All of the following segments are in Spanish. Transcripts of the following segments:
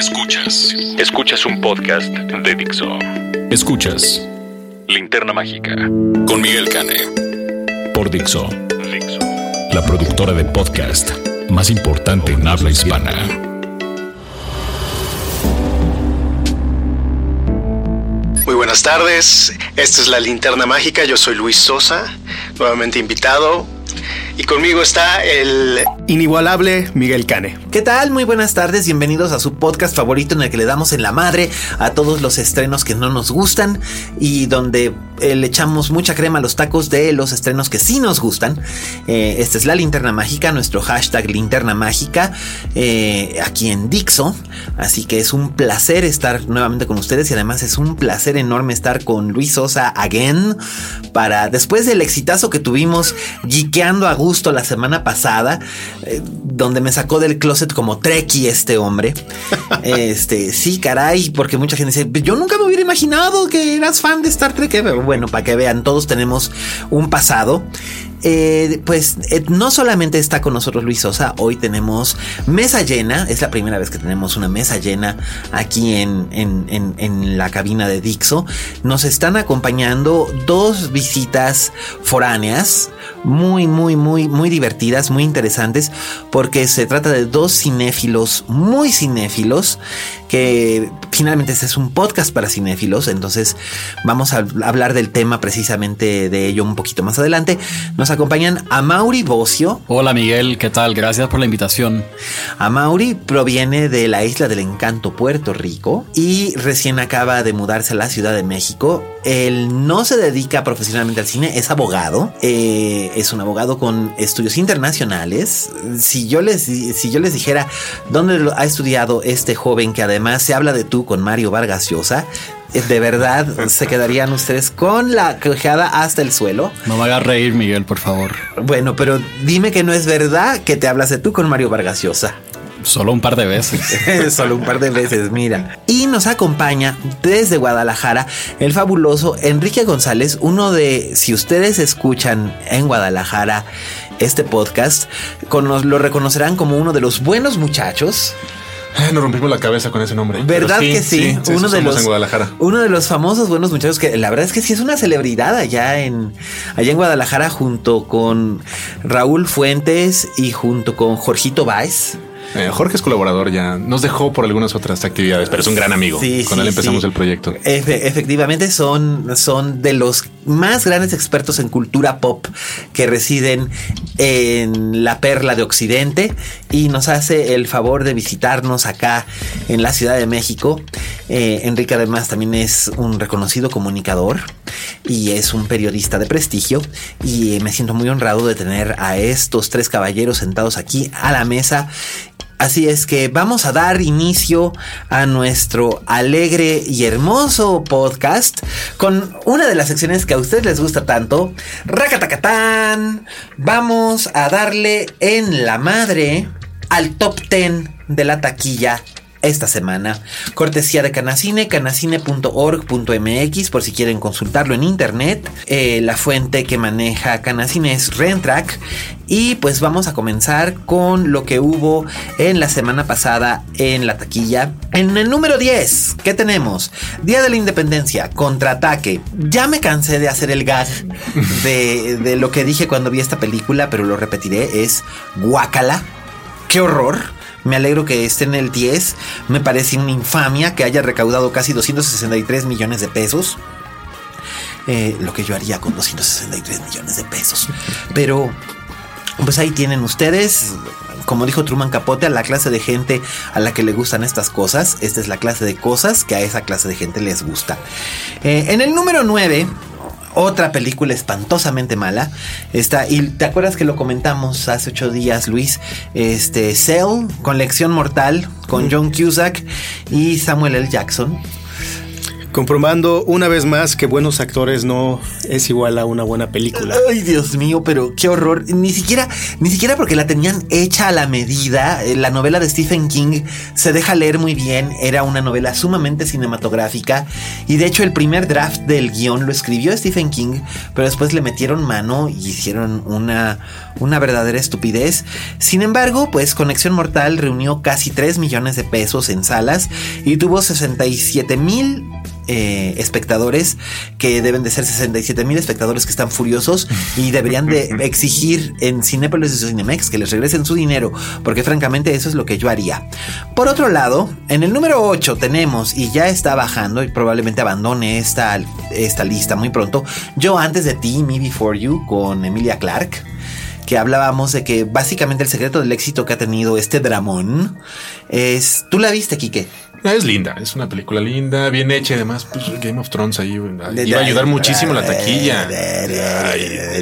Escuchas. Escuchas un podcast de Dixo. Escuchas Linterna Mágica con Miguel Cane. Por Dixo. Dixo. La productora de podcast más importante en habla hispana. Muy buenas tardes, esta es la linterna mágica, yo soy Luis Sosa, nuevamente invitado, y conmigo está el inigualable Miguel Cane. ¿Qué tal? Muy buenas tardes, bienvenidos a su podcast favorito en el que le damos en la madre a todos los estrenos que no nos gustan y donde eh, le echamos mucha crema a los tacos de los estrenos que sí nos gustan. Eh, esta es la linterna mágica, nuestro hashtag linterna mágica eh, aquí en Dixo. Así que es un placer estar nuevamente con ustedes y además es un placer enorme estar con Luis Sosa again para después del exitazo que tuvimos geekeando a gusto la semana pasada, donde me sacó del closet como Treki este hombre. este, sí, caray, porque mucha gente dice, yo nunca me hubiera imaginado que eras fan de Star Trek, pero bueno, para que vean, todos tenemos un pasado. Eh, pues eh, no solamente está con nosotros Luis Sosa, hoy tenemos mesa llena, es la primera vez que tenemos una mesa llena aquí en, en, en, la cabina de Dixo. Nos están acompañando dos visitas foráneas, muy, muy, muy, muy divertidas, muy interesantes, porque se trata de dos cinéfilos, muy cinéfilos, que finalmente este es un podcast para cinéfilos, entonces vamos a hablar del tema precisamente de ello un poquito más adelante. Nos acompañan a Mauri Bocio. Hola Miguel, ¿qué tal? Gracias por la invitación. A Mauri proviene de la isla del encanto Puerto Rico y recién acaba de mudarse a la Ciudad de México. Él no se dedica profesionalmente al cine, es abogado, eh, es un abogado con estudios internacionales. Si yo les, si yo les dijera dónde ha estudiado este joven que además se habla de tú con Mario Vargas Llosa, de verdad se quedarían ustedes con la quejada hasta el suelo. No me hagas reír, Miguel, por favor. Bueno, pero dime que no es verdad que te hablas de tú con Mario Vargas Llosa. Solo un par de veces. Solo un par de veces, mira. Y nos acompaña desde Guadalajara el fabuloso Enrique González, uno de, si ustedes escuchan en Guadalajara este podcast, lo reconocerán como uno de los buenos muchachos nos rompimos la cabeza con ese nombre. ¿Verdad que sí? uno de los Uno de los famosos buenos muchachos que la verdad es que sí es una celebridad allá en allá en Guadalajara junto con Raúl Fuentes y junto con Jorgito Báez. Eh, Jorge es colaborador ya. Nos dejó por algunas otras actividades, pero es un gran amigo. Sí, Con él empezamos el proyecto. efectivamente son, son de los más grandes expertos en cultura pop que residen en la perla de Occidente y nos hace el favor de visitarnos acá en la Ciudad de México. Eh, Enrique además también es un reconocido comunicador y es un periodista de prestigio y me siento muy honrado de tener a estos tres caballeros sentados aquí a la mesa Así es que vamos a dar inicio a nuestro alegre y hermoso podcast con una de las secciones que a ustedes les gusta tanto. Racatacatán. Vamos a darle en la madre al top 10 de la taquilla esta semana. Cortesía de Canacine, canacine.org.mx por si quieren consultarlo en internet. Eh, la fuente que maneja Canacine es Rentrack. Y pues vamos a comenzar con lo que hubo en la semana pasada en la taquilla. En el número 10, ¿qué tenemos? Día de la Independencia, contraataque. Ya me cansé de hacer el gag de, de lo que dije cuando vi esta película, pero lo repetiré, es guacala. ¡Qué horror! Me alegro que esté en el 10. Me parece una infamia que haya recaudado casi 263 millones de pesos. Eh, lo que yo haría con 263 millones de pesos. Pero, pues ahí tienen ustedes. Como dijo Truman Capote, a la clase de gente a la que le gustan estas cosas. Esta es la clase de cosas que a esa clase de gente les gusta. Eh, en el número 9 otra película espantosamente mala. Está, y te acuerdas que lo comentamos hace ocho días, Luis. Este, Cell, con Lección Mortal, con John Cusack y Samuel L. Jackson comprobando una vez más que buenos actores no es igual a una buena película. Ay, Dios mío, pero qué horror. Ni siquiera, ni siquiera porque la tenían hecha a la medida. Eh, la novela de Stephen King se deja leer muy bien. Era una novela sumamente cinematográfica. Y de hecho, el primer draft del guion lo escribió Stephen King, pero después le metieron mano y hicieron una, una verdadera estupidez. Sin embargo, pues Conexión Mortal reunió casi 3 millones de pesos en salas y tuvo 67 mil eh, espectadores que deben de ser 67 mil espectadores que están furiosos y deberían de exigir en Cinepolis y Cinemex que les regresen su dinero, porque francamente eso es lo que yo haría. Por otro lado, en el número 8 tenemos, y ya está bajando y probablemente abandone esta, esta lista muy pronto, Yo antes de ti, Me Before You, con Emilia Clark que hablábamos de que básicamente el secreto del éxito que ha tenido este dramón es... ¿Tú la viste, Quique? Es linda, es una película linda, bien hecha y además, pues Game of Thrones ahí iba a ayudar muchísimo la taquilla.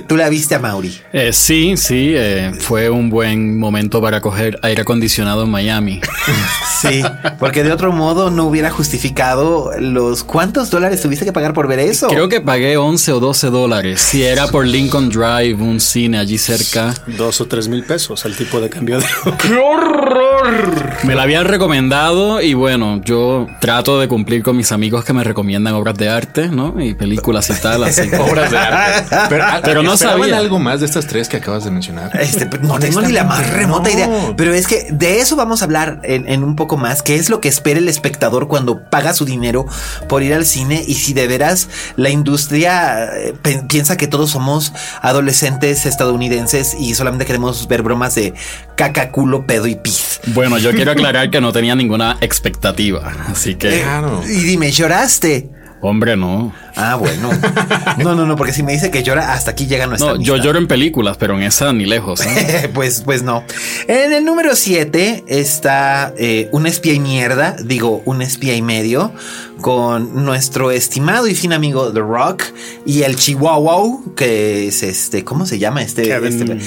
¿Tú la viste a Mauri? Eh, sí, sí, eh, fue un buen momento para coger aire acondicionado en Miami. sí, porque de otro modo no hubiera justificado los cuántos dólares tuviste que pagar por ver eso. Creo que pagué 11 o 12 dólares. Si era por Lincoln Drive, un cine allí cerca. Dos o tres mil pesos el tipo de cambio de... ¡Qué horror! Me la habían recomendado y bueno, yo trato de cumplir con mis amigos que me recomiendan obras de arte, ¿no? Y películas y tal, así. obras de arte. Pero, no sabía algo más de estas tres que acabas de mencionar. Este, no tengo ni la más remota idea. Pero es que de eso vamos a hablar en, un poco más. ¿Qué es lo que espera el espectador cuando paga su dinero por ir al cine? Y si de veras la industria eh, piensa que todos somos adolescentes estadounidenses y solamente queremos ver bromas de caca, culo, pedo y pis. Bueno, yo quiero aclarar que no tenía ninguna expectativa Así que. Eh, y dime, ¿lloraste? Hombre, no. Ah, bueno. No, no, no, porque si me dice que llora, hasta aquí llega nuestra. No, yo lloro en películas, pero en esa ni lejos. ¿eh? pues, pues no. En el número 7 está eh, un espía y mierda, digo, un espía y medio, con nuestro estimado y fin amigo The Rock y el Chihuahua, que es este, ¿cómo se llama este? este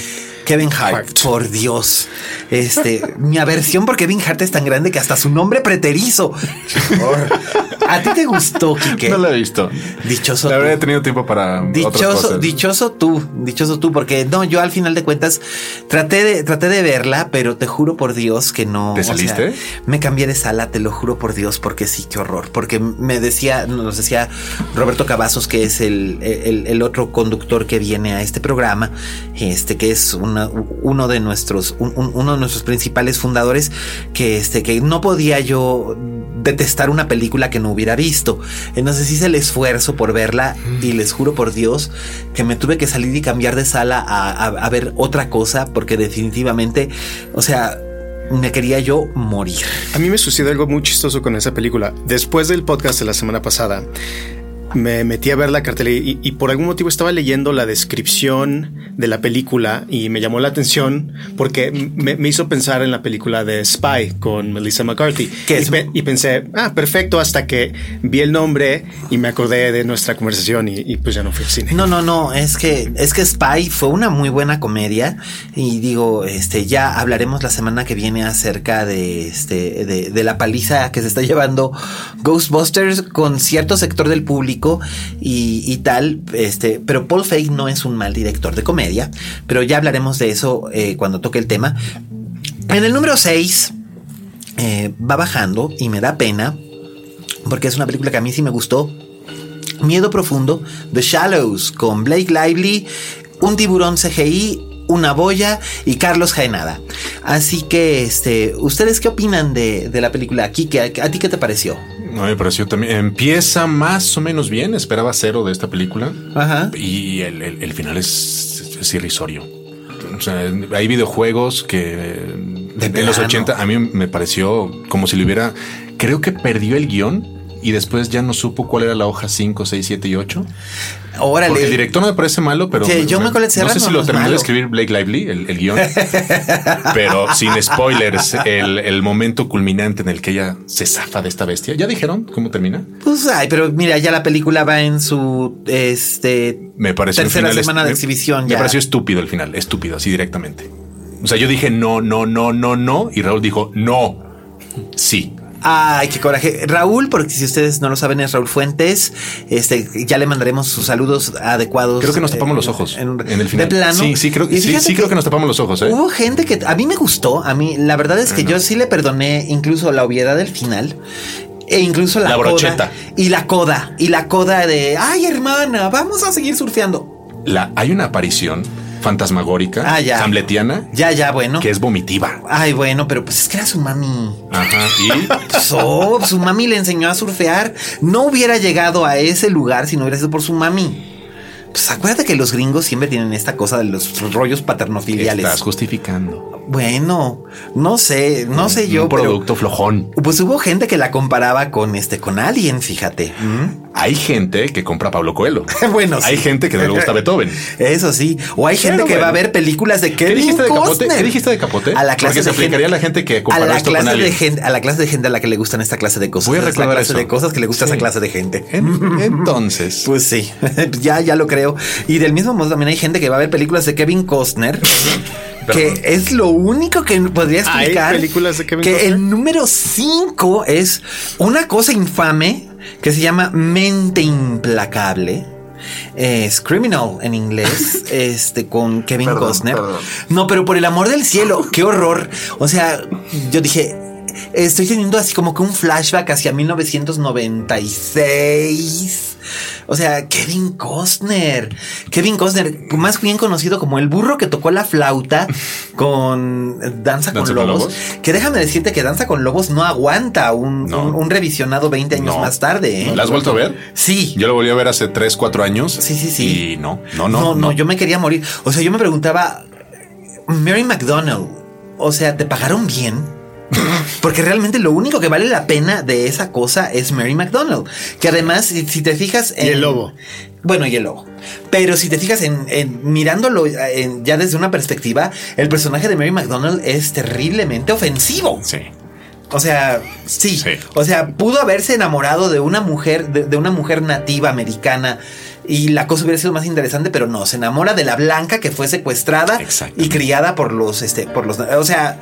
Kevin Hart, por Dios. Este, mi aversión por Kevin Hart es tan grande que hasta su nombre preterizo. ¿A ti te gustó, Kike? No lo he visto. Dichoso. La habría tenido tiempo para. Dichoso, dichoso tú, dichoso tú, porque no, yo al final de cuentas traté de, traté de verla, pero te juro por Dios que no. ¿Te saliste? me cambié de sala, te lo juro por Dios, porque sí, qué horror. Porque me decía, nos decía Roberto Cavazos, que es el, el, otro conductor que viene a este programa, este, que es un uno de nuestros, uno de nuestros principales fundadores, que este, que no podía yo detestar una película que no hubiera visto. Entonces hice el esfuerzo por verla y les juro por Dios que me tuve que salir y cambiar de sala a, ver otra cosa porque definitivamente, o sea, me quería yo morir. A mí me sucedió algo muy chistoso con esa película. Después del podcast de la semana pasada, me metí a ver la cartelera y, por algún motivo estaba leyendo la descripción de la película y me llamó la atención porque me, hizo pensar en la película de Spy con Melissa McCarthy. Y, y, pensé, ah, perfecto, hasta que vi el nombre y me acordé de nuestra conversación y, pues ya no fui al cine. No, no, no, es que, es que Spy fue una muy buena comedia y digo, este, ya hablaremos la semana que viene acerca de, este, de, de la paliza que se está llevando Ghostbusters con cierto sector del público y, tal, este, pero Paul Feig no es un mal director de comedia, pero ya hablaremos de eso eh, cuando toque el tema. En el número 6 eh, va bajando y me da pena porque es una película que a mí sí me gustó. Miedo Profundo, The Shallows, con Blake Lively, un tiburón CGI, una boya y Carlos Jaenada. Así que, este, ¿ustedes qué opinan de, la película? Aquí, ¿a ti qué te pareció? No, me pareció también. Empieza más o menos bien. Esperaba cero de esta película. Ajá. Y el, final es, irrisorio. O sea, hay videojuegos que en los 80 a mí me pareció como si le hubiera. Creo que perdió el guion y después ya no supo cuál era la hoja 5, 6, 7 y 8. Órale. Porque el director no me parece malo, pero Sí, yo me no sé si lo terminó de escribir Blake Lively, el, el guion. pero sin spoilers, el, el momento culminante en el que ella se zafa de esta bestia. ¿Ya dijeron cómo termina? Pues ay, pero mira, ya la película va en su este Me pareció tercera final semana de exhibición Me ya. pareció estúpido el final, estúpido, así directamente. O sea, yo dije no, no, no, no, no, y Raúl dijo no, sí. Ay, qué coraje. Raúl, porque si ustedes no lo saben, es Raúl Fuentes. Este, ya le mandaremos sus saludos adecuados. Creo que nos tapamos eh, los ojos en, en, el final. De plano. Sí, sí, creo, sí, sí creo que nos tapamos los ojos, ¿eh? Hubo gente que a mí me gustó. A mí, la verdad es que yo sí le perdoné incluso la obviedad del final. E incluso la, La coda brocheta. Y la coda. Y la coda de ay, hermana, vamos a seguir surfeando. La, hay una aparición fantasmagórica, Ah, ya. hamletiana, Ya, ya, bueno. que es vomitiva. Ay, bueno, pero pues es que era su mami. Ajá. Y Pues, oh, su mami le enseñó a surfear. No hubiera llegado a ese lugar si no hubiera sido por su mami. Pues acuérdate que los gringos siempre tienen esta cosa de los rollos paternofiliales. estás justificando. Bueno, no sé, no sé yo. Un pero, producto flojón. pues hubo gente que la comparaba con este, con Alien, fíjate. ¿Mm? Hay gente que compra a Pablo Coelho. Bueno, sí. Hay gente que no le gusta Beethoven. Eso sí. O hay gente Pero que va a ver películas de ¿Qué Kevin dijiste de Capote? Costner. ¿Qué dijiste de Capote? A la clase Porque se de gente- aplicaría a la gente que a comparó la esto con clase de gente, a la clase de gente a la que le gustan esta clase de cosas. Voy a Es la recordar clase eso. de cosas que le gusta a Sí. esa clase de gente. En- entonces, Pues sí, ya, ya lo creo. Y del mismo modo también hay gente que va a ver películas de Kevin Costner. Que es lo único que podría ¿Hay explicar. películas de Kevin que Costner? el número 5 es una cosa infame que se llama Mente Implacable. Es criminal en inglés, este con Kevin Perdón, Costner. perdón. No, pero por el amor del cielo, qué horror. O sea, yo dije, estoy teniendo así como que un flashback hacia 1996. O sea, Kevin Costner. Kevin Costner, más bien conocido como el burro que tocó la flauta con Danza, con, ¿Danza con Lobos, Lobos? Que déjame decirte que Danza con Lobos no aguanta un, No. un- un revisionado 20 años No. más tarde. ¿eh? ¿la has vuelto a ver? Sí. Yo lo volví a ver hace 3, 4 años. Sí, sí, sí. Y no, no, no. no, yo me quería morir. O sea, yo me preguntaba, Mary McDonald, o sea, ¿te pagaron bien? Porque realmente lo único que vale la pena de esa cosa es Mary McDonald. Que además, si, si te fijas en. Y el lobo. Bueno, y el lobo. Pero si te fijas en, en mirándolo en- ya desde una perspectiva, el personaje de Mary McDonald es terriblemente ofensivo. Sí. O sea, sí. Sí. O sea, pudo haberse enamorado de una mujer, de, de una mujer nativa americana. Y la cosa hubiera sido más interesante, pero no, se enamora de la blanca que fue secuestrada y criada por los, este, por los, o sea,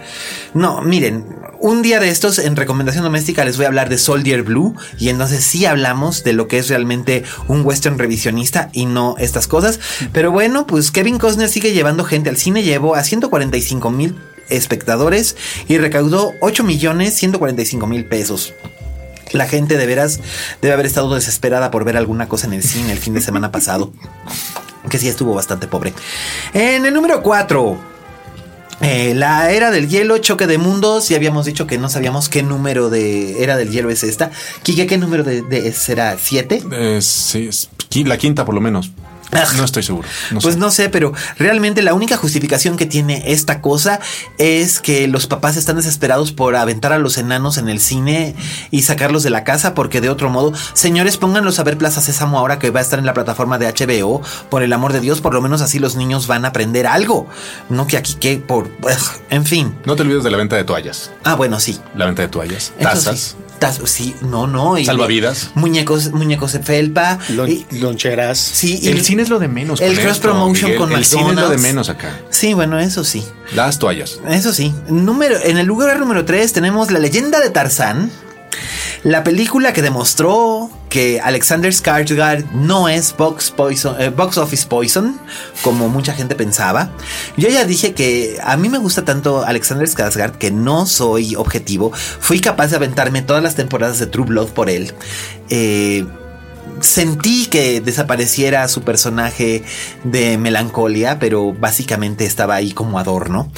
no, miren, un día de estos en recomendación doméstica les voy a hablar de Soldier Blue y entonces sí hablamos de lo que es realmente un western revisionista y no estas cosas. Pero bueno, pues Kevin Costner sigue llevando gente al cine, llevó a 145 mil espectadores y recaudó 8 millones 145 mil pesos. La gente de veras debe haber estado desesperada por ver alguna cosa en el cine el fin de semana pasado. Que sí estuvo bastante pobre. En el número 4. La era del hielo, choque de mundos. Ya habíamos dicho que no sabíamos qué número de era del hielo es esta. ¿qué número de, será? ¿Siete? Eh, sí, la quinta por lo menos. Aj. No estoy seguro. No pues sé. no sé, pero realmente la única justificación que tiene esta cosa es que los papás están desesperados por aventar a los enanos en el cine y sacarlos de la casa, porque de otro modo, señores, pónganlos a ver Plaza Sésamo ahora que va a estar en la plataforma de HBO. Por el amor de Dios, por lo menos así los niños van a aprender algo. No que aquí que por. ugh, en fin. No te olvides de la venta de toallas. Ah, bueno, sí. La venta de toallas. Tazas. sí. Sí, no, no. y- Salvavidas. Muñecos, muñecos de felpa. Lon- y- loncheras. sí, y- El cine es lo de menos. el cross esto, promotion Miguel. con El cine es lo de menos acá. Sí, bueno, eso sí. Las toallas. Eso sí. Número, en el lugar número 3 tenemos La leyenda de Tarzán. La película que demostró que Alexander Skarsgård no es box, poison, eh, box office poison, como mucha gente pensaba. Yo ya dije que a mí me gusta tanto Alexander Skarsgård que no soy objetivo. Fui capaz de aventarme todas las temporadas de True Blood por él. Eh, sentí que desapareciera su personaje de melancolía, pero básicamente estaba ahí como adorno.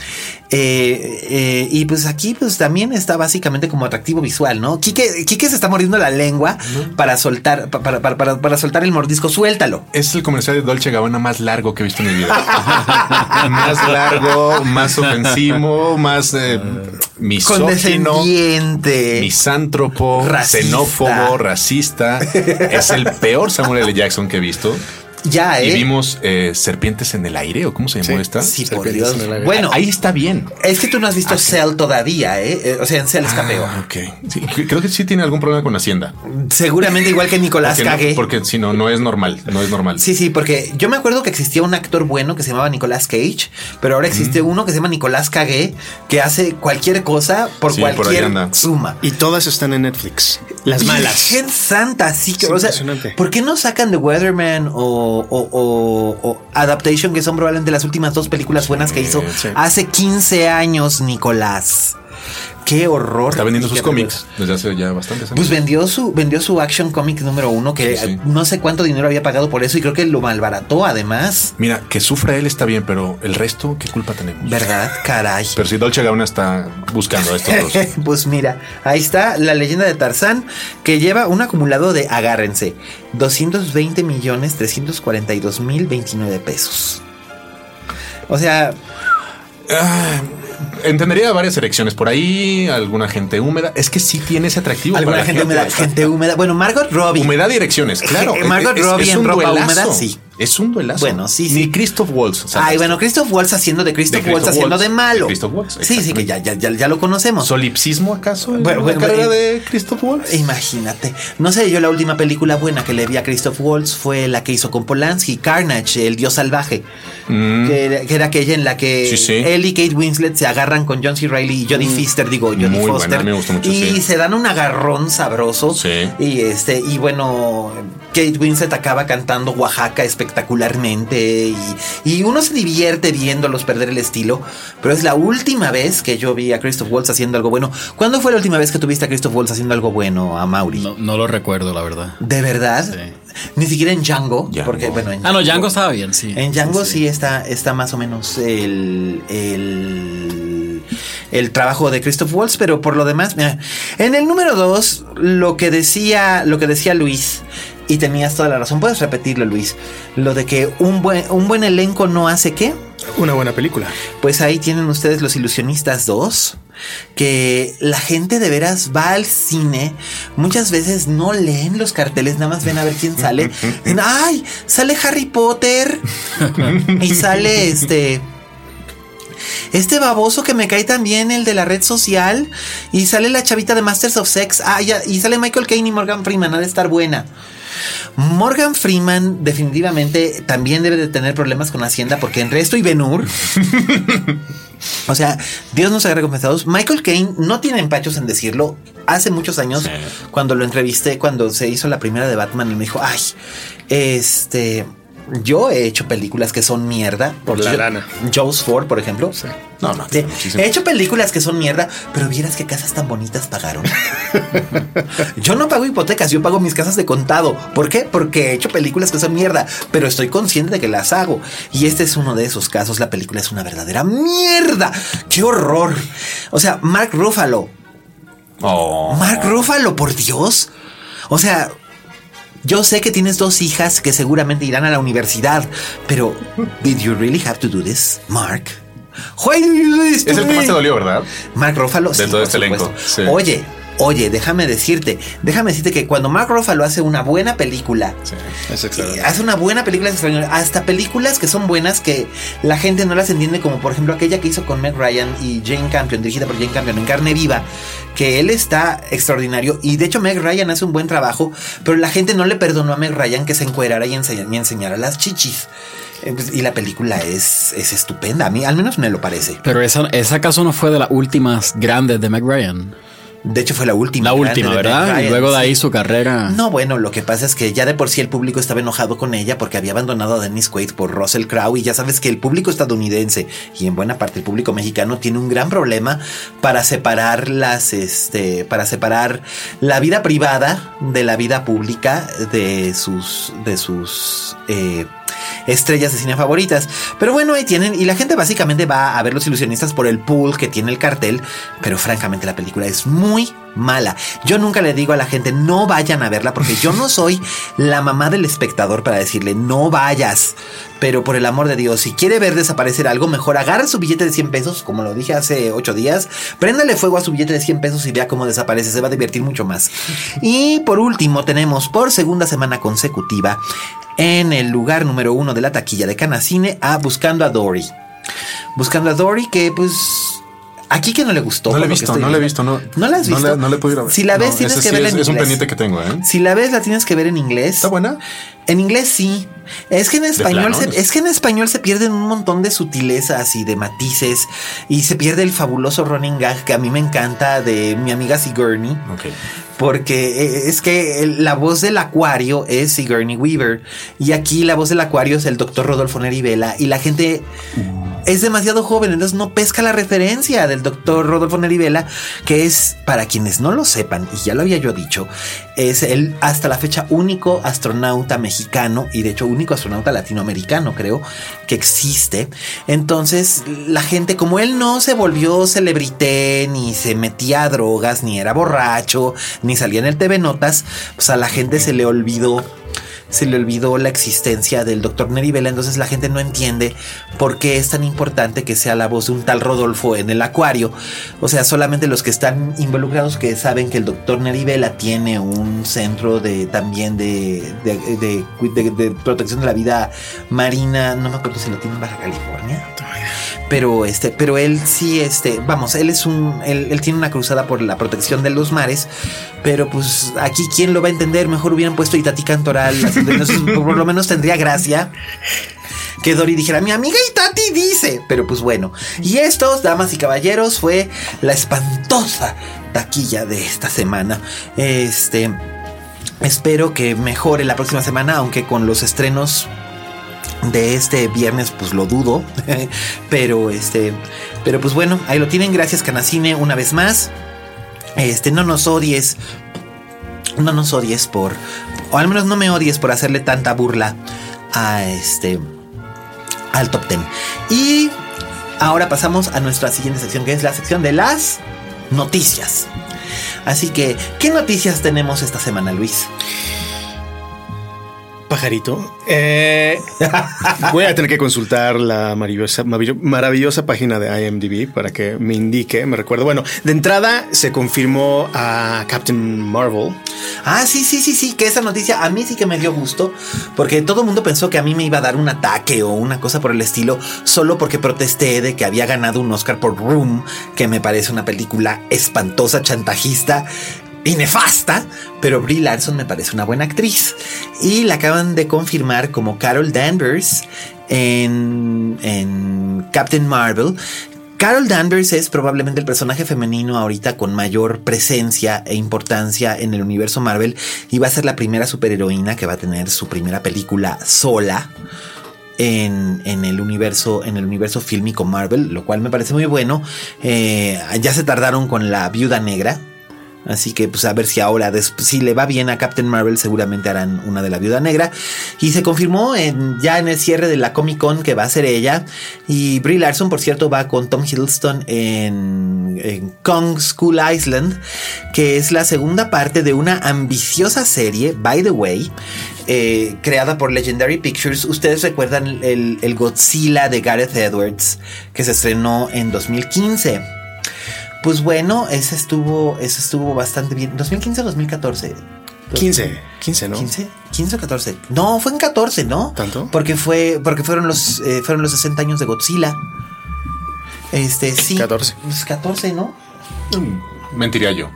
Eh, eh, y pues aquí pues también está básicamente como atractivo visual, ¿no? Quique, Quique se está mordiendo la lengua para soltar, pa- para, para, para, para soltar el mordisco, suéltalo. Es el comercial de Dolce Gabbana más largo que he visto en mi vida. más largo, más ofensivo, más... eh, misógino, Condescendiente. misántropo, Racista. xenófobo, racista. es el peor Samuel L. Jackson que he visto. Ya, Y ¿eh? vimos eh, Serpientes en el aire, o cómo se llamó Sí. esta. Sí, por Dios. en el aire. Bueno, Ahí está bien. es que tú no has visto Cell todavía, ¿eh? Eh, O sea, en Cell está peor. Ah, ok. Sí, cre- creo que sí tiene algún problema con Hacienda. Seguramente igual que Nicolás Porque, no- Cage. porque si no, no es normal. No es normal. Sí, sí, porque yo me acuerdo que existía un actor bueno que se llamaba Nicolás Cage, pero ahora existe uno que se llama Nicolás Cage que hace cualquier cosa por Sí, por ahí cualquier anda. suma. Y todas están en Netflix. Las malas. Virgen Santa, sí que, o sea, impresionante. ¿por qué no sacan The Weatherman o, o- o- o Adaptation, que son probablemente las últimas dos películas buenas que hizo sí. hace 15 años, Nicolás? Qué horror. Está vendiendo sus cómics desde hace ya bastantes años. Pues vendió su, vendió su action comic número uno, que Sí, sí. no sé cuánto dinero había pagado por eso y creo que lo malbarató además. Mira, que sufra él está bien, pero el resto, ¿qué culpa tenemos? ¿Verdad? Caray. Pero si Dolce Gabbana está buscando a estos dos. pues mira, ahí está la leyenda de Tarzán que lleva un acumulado de, agárrense, 220 millones 342 mil 29 pesos. O sea, Ah, entendería varias elecciones por ahí, alguna gente húmeda. Es que sí tiene ese atractivo. alguna para la gente húmeda, gente húmeda. Bueno, Margot Robbie. Humedad y erecciones, claro. Margot Robbie en un ropa duelazo. húmeda, sí. Es un duelazo. Bueno, sí, sí. Ni Christoph Waltz. ¿sabes? Ay, bueno, Christoph Waltz haciendo de Christoph, De Waltz Christoph haciendo de malo. De Christoph Waltz, sí, sí, que ya, ya, ya, ya lo conocemos. ¿Solipsismo acaso? en Bueno, la bueno, carrera bueno, de Christoph Waltz? Imagínate. No sé, yo la última película buena que le vi a Christoph Waltz fue la que hizo con Polanski, Carnage, el dios salvaje. Que, era, que era aquella en la que Mm. Sí, sí. él y Kate Winslet se agarran con John C. Reilly y Jodie Pfister, digo, Jodie Muy buena, Foster. me gustó mucho, y sí. se dan un agarrón sabroso. Sí. Y este, y bueno, Kate Winslet acaba cantando Oaxaca espectacularmente. Y, y uno se divierte viéndolos perder el estilo. Pero es la última vez que yo vi a Christoph Waltz haciendo algo bueno. ¿Cuándo fue la última vez que tuviste a Christoph Waltz haciendo algo bueno a Mauri? No, no lo recuerdo, la verdad. ¿De verdad? Sí. Ni siquiera en Django, Django. porque bueno, en Ah, no, Django estaba bien, sí. en Django sí, está, está más o menos el, el, el trabajo de Christoph Waltz, pero por lo demás, mira, en el número dos, lo que decía, lo que decía Luis, y tenías toda la razón, puedes repetirlo, Luis, lo de que un buen, un buen elenco no hace qué. Una buena película. Pues ahí tienen ustedes los ilusionistas 2, que la gente de veras va al cine, muchas veces no leen los carteles, nada más ven a ver quién sale. Ay, sale Harry Potter y sale este... Este baboso que me cae también, el de la red social. Y sale la chavita de Masters of Sex. Ah, ya, y sale Michael Caine y Morgan Freeman. Ha de estar buena. Morgan Freeman definitivamente también debe de tener problemas con Hacienda porque en Resto y Benur, o sea, Dios nos haga recompensados. Michael Caine no tiene empachos en decirlo. Hace muchos años, cuando lo entrevisté, cuando se hizo la primera de Batman, y me dijo, ay, este... Yo he hecho películas que son mierda. Por la Yo- lana. Jaws 4, por ejemplo. No, no, Sí, muchísimo. He hecho películas que son mierda, pero vieras qué casas tan bonitas pagaron. yo no pago hipotecas, yo pago mis casas de contado. ¿Por qué? Porque he hecho películas que son mierda, pero estoy consciente de que las hago. Y este es uno de esos casos. La película es una verdadera mierda. ¡Qué horror! O sea, Mark Ruffalo. Oh. Mark Ruffalo, por Dios. O sea, yo sé que tienes dos hijas que seguramente irán a la universidad, pero did you really have to do this, Mark? Why do you do this Es el que más te dolió, ¿verdad? Mark Ruffalo. De sí, todo este elenco, sí. Oye, oye, déjame decirte, déjame decirte que cuando Mark Ruffalo hace una buena película, Es eh, extraordinario. hace una buena película es extraordinario. Hasta películas que son buenas que la gente no las entiende, como por ejemplo aquella que hizo con Meg Ryan y Jane Campion, dirigida por Jane Campion en carne viva, que él está extraordinario. Y de hecho, Meg Ryan hace un buen trabajo, pero la gente no le perdonó a Meg Ryan que se encuerara y, enseña- y enseñara las chichis. Y la película es, es estupenda. A mí, al menos me lo parece. Pero esa, esa acaso no fue de las últimas grandes de Meg Ryan. De hecho, fue la última. La última, ¿verdad? Y luego de ahí su carrera. No, bueno, lo que pasa es que ya de por sí el público estaba enojado con ella porque había abandonado a Dennis Quaid por Russell Crowe y ya sabes que el público estadounidense y en buena parte el público mexicano tiene un gran problema para separar las, este, para separar la vida privada de la vida pública de sus, de sus, eh, estrellas de cine favoritas. Pero bueno, ahí tienen. Y la gente básicamente va a ver los ilusionistas por el pool que tiene el cartel. Pero francamente la película es muy, mala. Yo nunca le digo a la gente, no vayan a verla, porque yo no soy la mamá del espectador para decirle, no vayas. Pero por el amor de Dios, si quiere ver desaparecer algo, mejor agarre su billete de 100 pesos, como lo dije hace 8 días, préndale fuego a su billete de 100 pesos y vea cómo desaparece, se va a divertir mucho más. Y por último, tenemos por segunda semana consecutiva en el lugar número uno de la taquilla de Canacine a Buscando a Dory. Buscando a Dory, que pues Aquí que no le gustó. No le he visto, no le he visto, no. ¿No la has visto? No, le, he podido ver. Si la ves, tienes que verla en inglés. Es un pendiente que tengo, ¿eh? Si la ves, la tienes que ver en inglés. ¿Está buena? En inglés sí. Es que en español se, es que en español se pierden un montón de sutilezas y de matices y se pierde el fabuloso running gag que a mí me encanta de mi amiga Sigourney. Ok. Porque eh, es que la voz del acuario es Sigourney Weaver y aquí la voz del acuario es el doctor Rodolfo Neri Vela y la gente es demasiado joven, entonces no pesca la referencia del doctor Rodolfo Neri Vela, que es, para quienes no lo sepan, y ya lo había yo dicho, es el hasta la fecha único astronauta mexicano y de hecho único astronauta latinoamericano, creo, que existe. Entonces, la gente, como él no se volvió celebrité, ni se metía a drogas, ni era borracho, ni salía en el TV Notas, pues a la gente se le olvidó se le olvidó la existencia del doctor Nerivela, entonces la gente no entiende por qué es tan importante que sea la voz de un tal Rodolfo en el acuario. O sea, solamente los que están involucrados que saben que el doctor Nerivela tiene un centro de también de, de, protección de la vida marina, no me acuerdo si lo tiene en Baja California. Pero este, pero él sí, este, vamos, él es un, él, tiene una cruzada por la protección de los mares, pero pues aquí quién lo va a entender, mejor hubieran puesto Itati Cantoral por lo menos tendría gracia que Dory dijera, mi amiga Itati dice. Pero pues bueno. Y estos, damas y caballeros, fue la espantosa taquilla de esta semana. Este. Espero que mejore la próxima semana, aunque con los estrenos de este viernes, pues lo dudo. pero este. Pero pues bueno, ahí lo tienen. Gracias, Canacine, una vez más. Este, no nos odies. No nos odies por, o al menos no me odies por hacerle tanta burla a este al top 10. Y ahora pasamos a nuestra siguiente sección, que es la sección de las noticias. Así que, ¿qué noticias tenemos esta semana, Luis? Pajarito. Eh, voy a tener que consultar la maravillosa, maravillosa página de IMDb para que me indique, me recuerdo. Bueno, de entrada se confirmó a Captain Marvel. Ah, sí, sí, sí, sí, que esa noticia a mí sí que me dio gusto, porque todo el mundo pensó que a mí me iba a dar un ataque o una cosa por el estilo, solo porque protesté de que había ganado un Oscar por Room, que me parece una película espantosa, chantajista y nefasta, pero Brie Larson me parece una buena actriz. Y la acaban de confirmar como Carol Danvers en, en Captain Marvel. Carol Danvers es probablemente el personaje femenino ahorita con mayor presencia e importancia en el universo Marvel y va a ser la primera superheroína que va a tener su primera película sola. En, en, el universo en el universo fílmico Marvel, lo cual me parece muy bueno. Eh, ya se tardaron con la Viuda Negra, Así que pues a ver si ahora, si le va bien a Captain Marvel, seguramente harán una de la Viuda Negra. Y se confirmó ya en el cierre de la Comic Con que va a ser ella. Y Brie Larson, por cierto, va con Tom Hiddleston en, Kong School Island, que es la segunda parte de una ambiciosa serie, by the way, eh, creada por Legendary Pictures. Ustedes recuerdan el, el Godzilla de Gareth Edwards, que se estrenó en 2015. Pues bueno, ese estuvo, ese estuvo bastante bien. ¿2015 o 2014? 15, 15, ¿no? 15, 15 o 14. No, fue en 14, ¿no? ¿Tanto? Porque fue, porque fueron los, eh, fueron los 60 años de Godzilla. Este, sí. 14. Pues 14, ¿no? Mm, mentiría yo.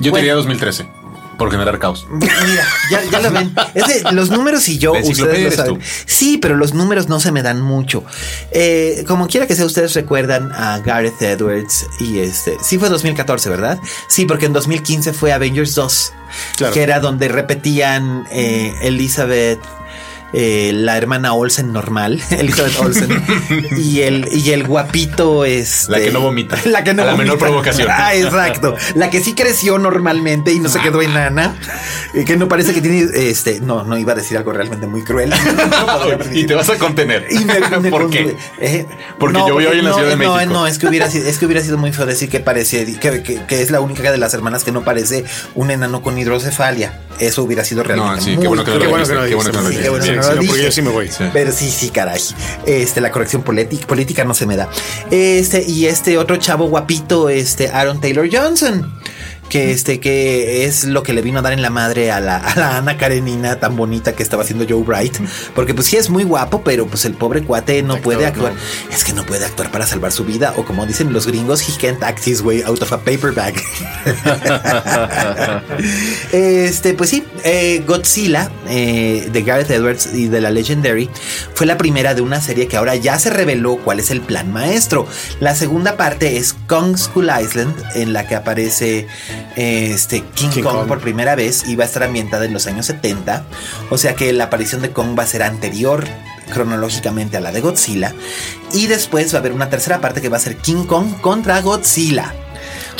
Yo diría 2013 por generar caos. Mira, ya, lo ven. los números y yo, ustedes lo saben. Sí, pero los números no se me dan mucho. Eh, como quiera que sea, ustedes recuerdan a Gareth Edwards y este. Sí, fue 2014, ¿verdad? Sí, porque en 2015 fue Avengers 2, que era donde repetían eh, Elizabeth. Eh, la hermana Olsen normal, Elizabeth Olsen, y el, y el guapito es. La que no vomita. La que no A la vomita. menor provocación. Ah, exacto. La que sí creció normalmente y no se quedó enana. Que no parece que tiene. Este, no, no iba a decir algo realmente muy cruel. y te vas a contener. Y me- me ¿Por qué? eh, Porque yo voy hoy en la no, Ciudad de no, México. No, es que hubiera sido, es que hubiera sido muy feo decir que parece, que, que- que es la única de las hermanas que no parece un enano con hidrocefalia. Eso hubiera sido realmente No, sí, muy qué bueno que no Qué lo bueno que dijiste, no qué bueno que no lo no Sí, lo no, porque dije. yo sí me voy. Sí. Pero sí, sí, caray. Este, la corrección política, política no se me da. Este, y este otro chavo guapito, este, Aaron Taylor Johnson. Que este, que es lo que le vino a dar en la madre a la, a la Ana Karenina tan bonita que estaba haciendo Joe Bright. Porque pues sí es muy guapo, pero pues el pobre cuate no puede actuar. Es que no puede actuar para salvar su vida. O como dicen los gringos, he can't act his way out of a paper bag. Este, pues sí, eh, Godzilla eh, de Gareth Edwards y de la Legendary fue la primera de una serie que ahora ya se reveló cuál es el plan maestro. La segunda parte es Kong School Island, en la que aparece este King, King Kong, Kong. por primera vez y va a estar ambientada en los años 70. O sea que la aparición de Kong va a ser anterior cronológicamente a la de Godzilla. Y después va a haber una tercera parte que va a ser King Kong contra Godzilla.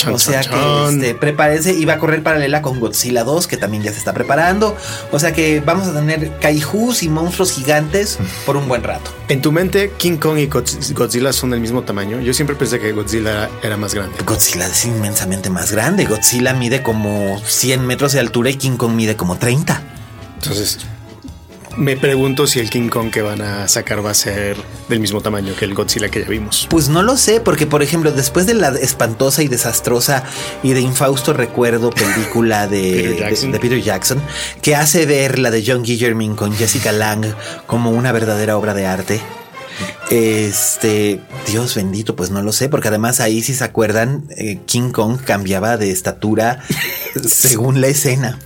O sea que este, prepárense y va a correr paralela con Godzilla 2, que también ya se está preparando. O sea que vamos a tener kaijus y monstruos gigantes por un buen rato. En tu mente, King Kong y Godz- Godzilla son del mismo tamaño. Yo siempre pensé que Godzilla era más grande. Godzilla es inmensamente más grande. Godzilla mide como 100 metros de altura y King Kong mide como 30. Entonces, me pregunto si el King Kong que van a sacar va a ser del mismo tamaño que el Godzilla que ya vimos. Pues no lo sé, porque por ejemplo, después de la espantosa y desastrosa y de infausto recuerdo película de Peter de- Peter Jackson, que hace ver la de John Guillermin con Jessica Lang como una verdadera obra de arte. Este, Dios bendito, pues no lo sé, porque además ahí, si se acuerdan, eh, King Kong cambiaba de estatura según la escena.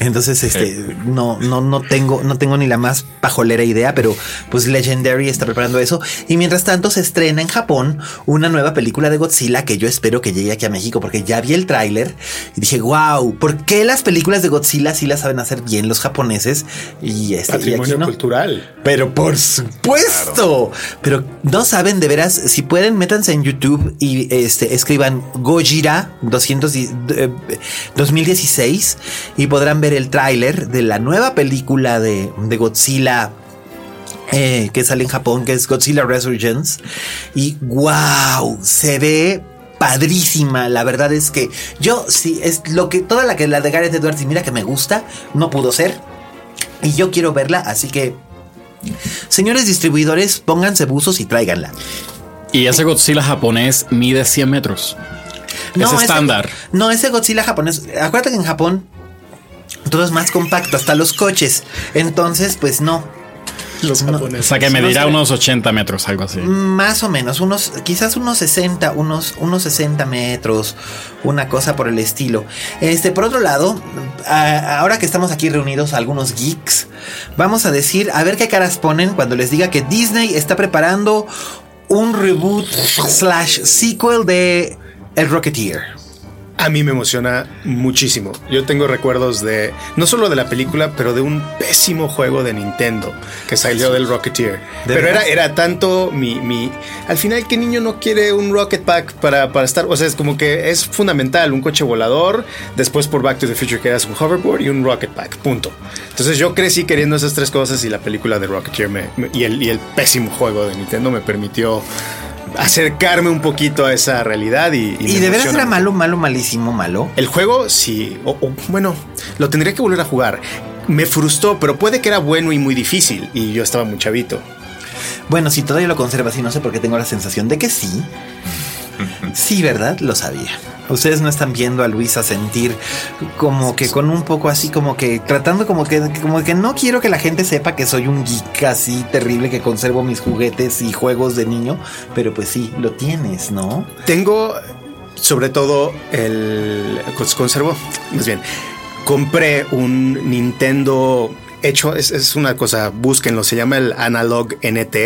Entonces, este, no, no, no tengo, no tengo ni la más pajolera idea, pero pues Legendary está preparando eso. Y mientras tanto se estrena en Japón una nueva película de Godzilla que yo espero que llegue aquí a México, porque ya vi el tráiler y dije, wow, ¿por qué las películas de Godzilla sí las saben hacer bien los japoneses? Y este, y Patrimonio aquí no? cultural. Pero por supuesto. Pero no saben de veras, si pueden, métanse en YouTube y este escriban Gojira 200 y- eh, 2016 y podrán ver el tráiler de la nueva película de, de Godzilla. eh, que sale en Japón, que es Godzilla Resurgence. Y wow, se ve padrísima. La verdad es que yo sí, es lo que toda la que la de Gareth Edwards y mira que me gusta, no pudo ser. Y yo quiero verla, así que Señores distribuidores, pónganse buzos y tráiganla. Y ese Godzilla japonés mide 100 metros. es ese- estándar. no, ese Godzilla japonés. Acuérdate que en Japón todo es más compacto, hasta los coches. Entonces, pues no. Los. O sea que No medirá sé. unos 80 metros, algo así. Más o menos, unos, quizás unos 60, unos, unos 60 metros, una cosa por el estilo. Este, por otro lado, a- ahora que estamos aquí reunidos algunos geeks, vamos a decir, a ver qué caras ponen cuando les diga que Disney está preparando un reboot slash sequel de El Rocketeer. A mí me emociona muchísimo. Yo tengo recuerdos de, no solo de la película, pero de un pésimo juego de Nintendo que salió del Rocketeer. Pero era, era tanto mi, mi... Al final, ¿qué niño no quiere un Rocket Pack para, para estar? O sea, es como que es fundamental un coche volador, después por Back to the Future que eras un hoverboard y un Rocket Pack, punto. Entonces yo crecí queriendo esas tres cosas y la película de Rocketeer me- me- y, el, y el pésimo juego de Nintendo me permitió acercarme un poquito a esa realidad y... Y, me de veras era malo, malo, malísimo, malo. el juego, sí. o- o, bueno, lo tendría que volver a jugar. Me frustró, pero puede que era bueno y muy difícil. Y yo estaba muy chavito. Bueno, si todavía lo conservas y no sé por qué tengo la sensación de que sí. Sí, ¿verdad? Lo sabía. Ustedes no están viendo a Luisa sentir como que con un poco así, como que tratando como que, como que no quiero que la gente sepa que soy un geek así terrible que conservo mis juguetes y juegos de niño, pero pues sí, lo tienes, ¿no? Tengo, sobre todo, el. cons- Conservo. Más bien, compré un Nintendo. Hecho, es, es una cosa, búsquenlo, se llama el Analog NT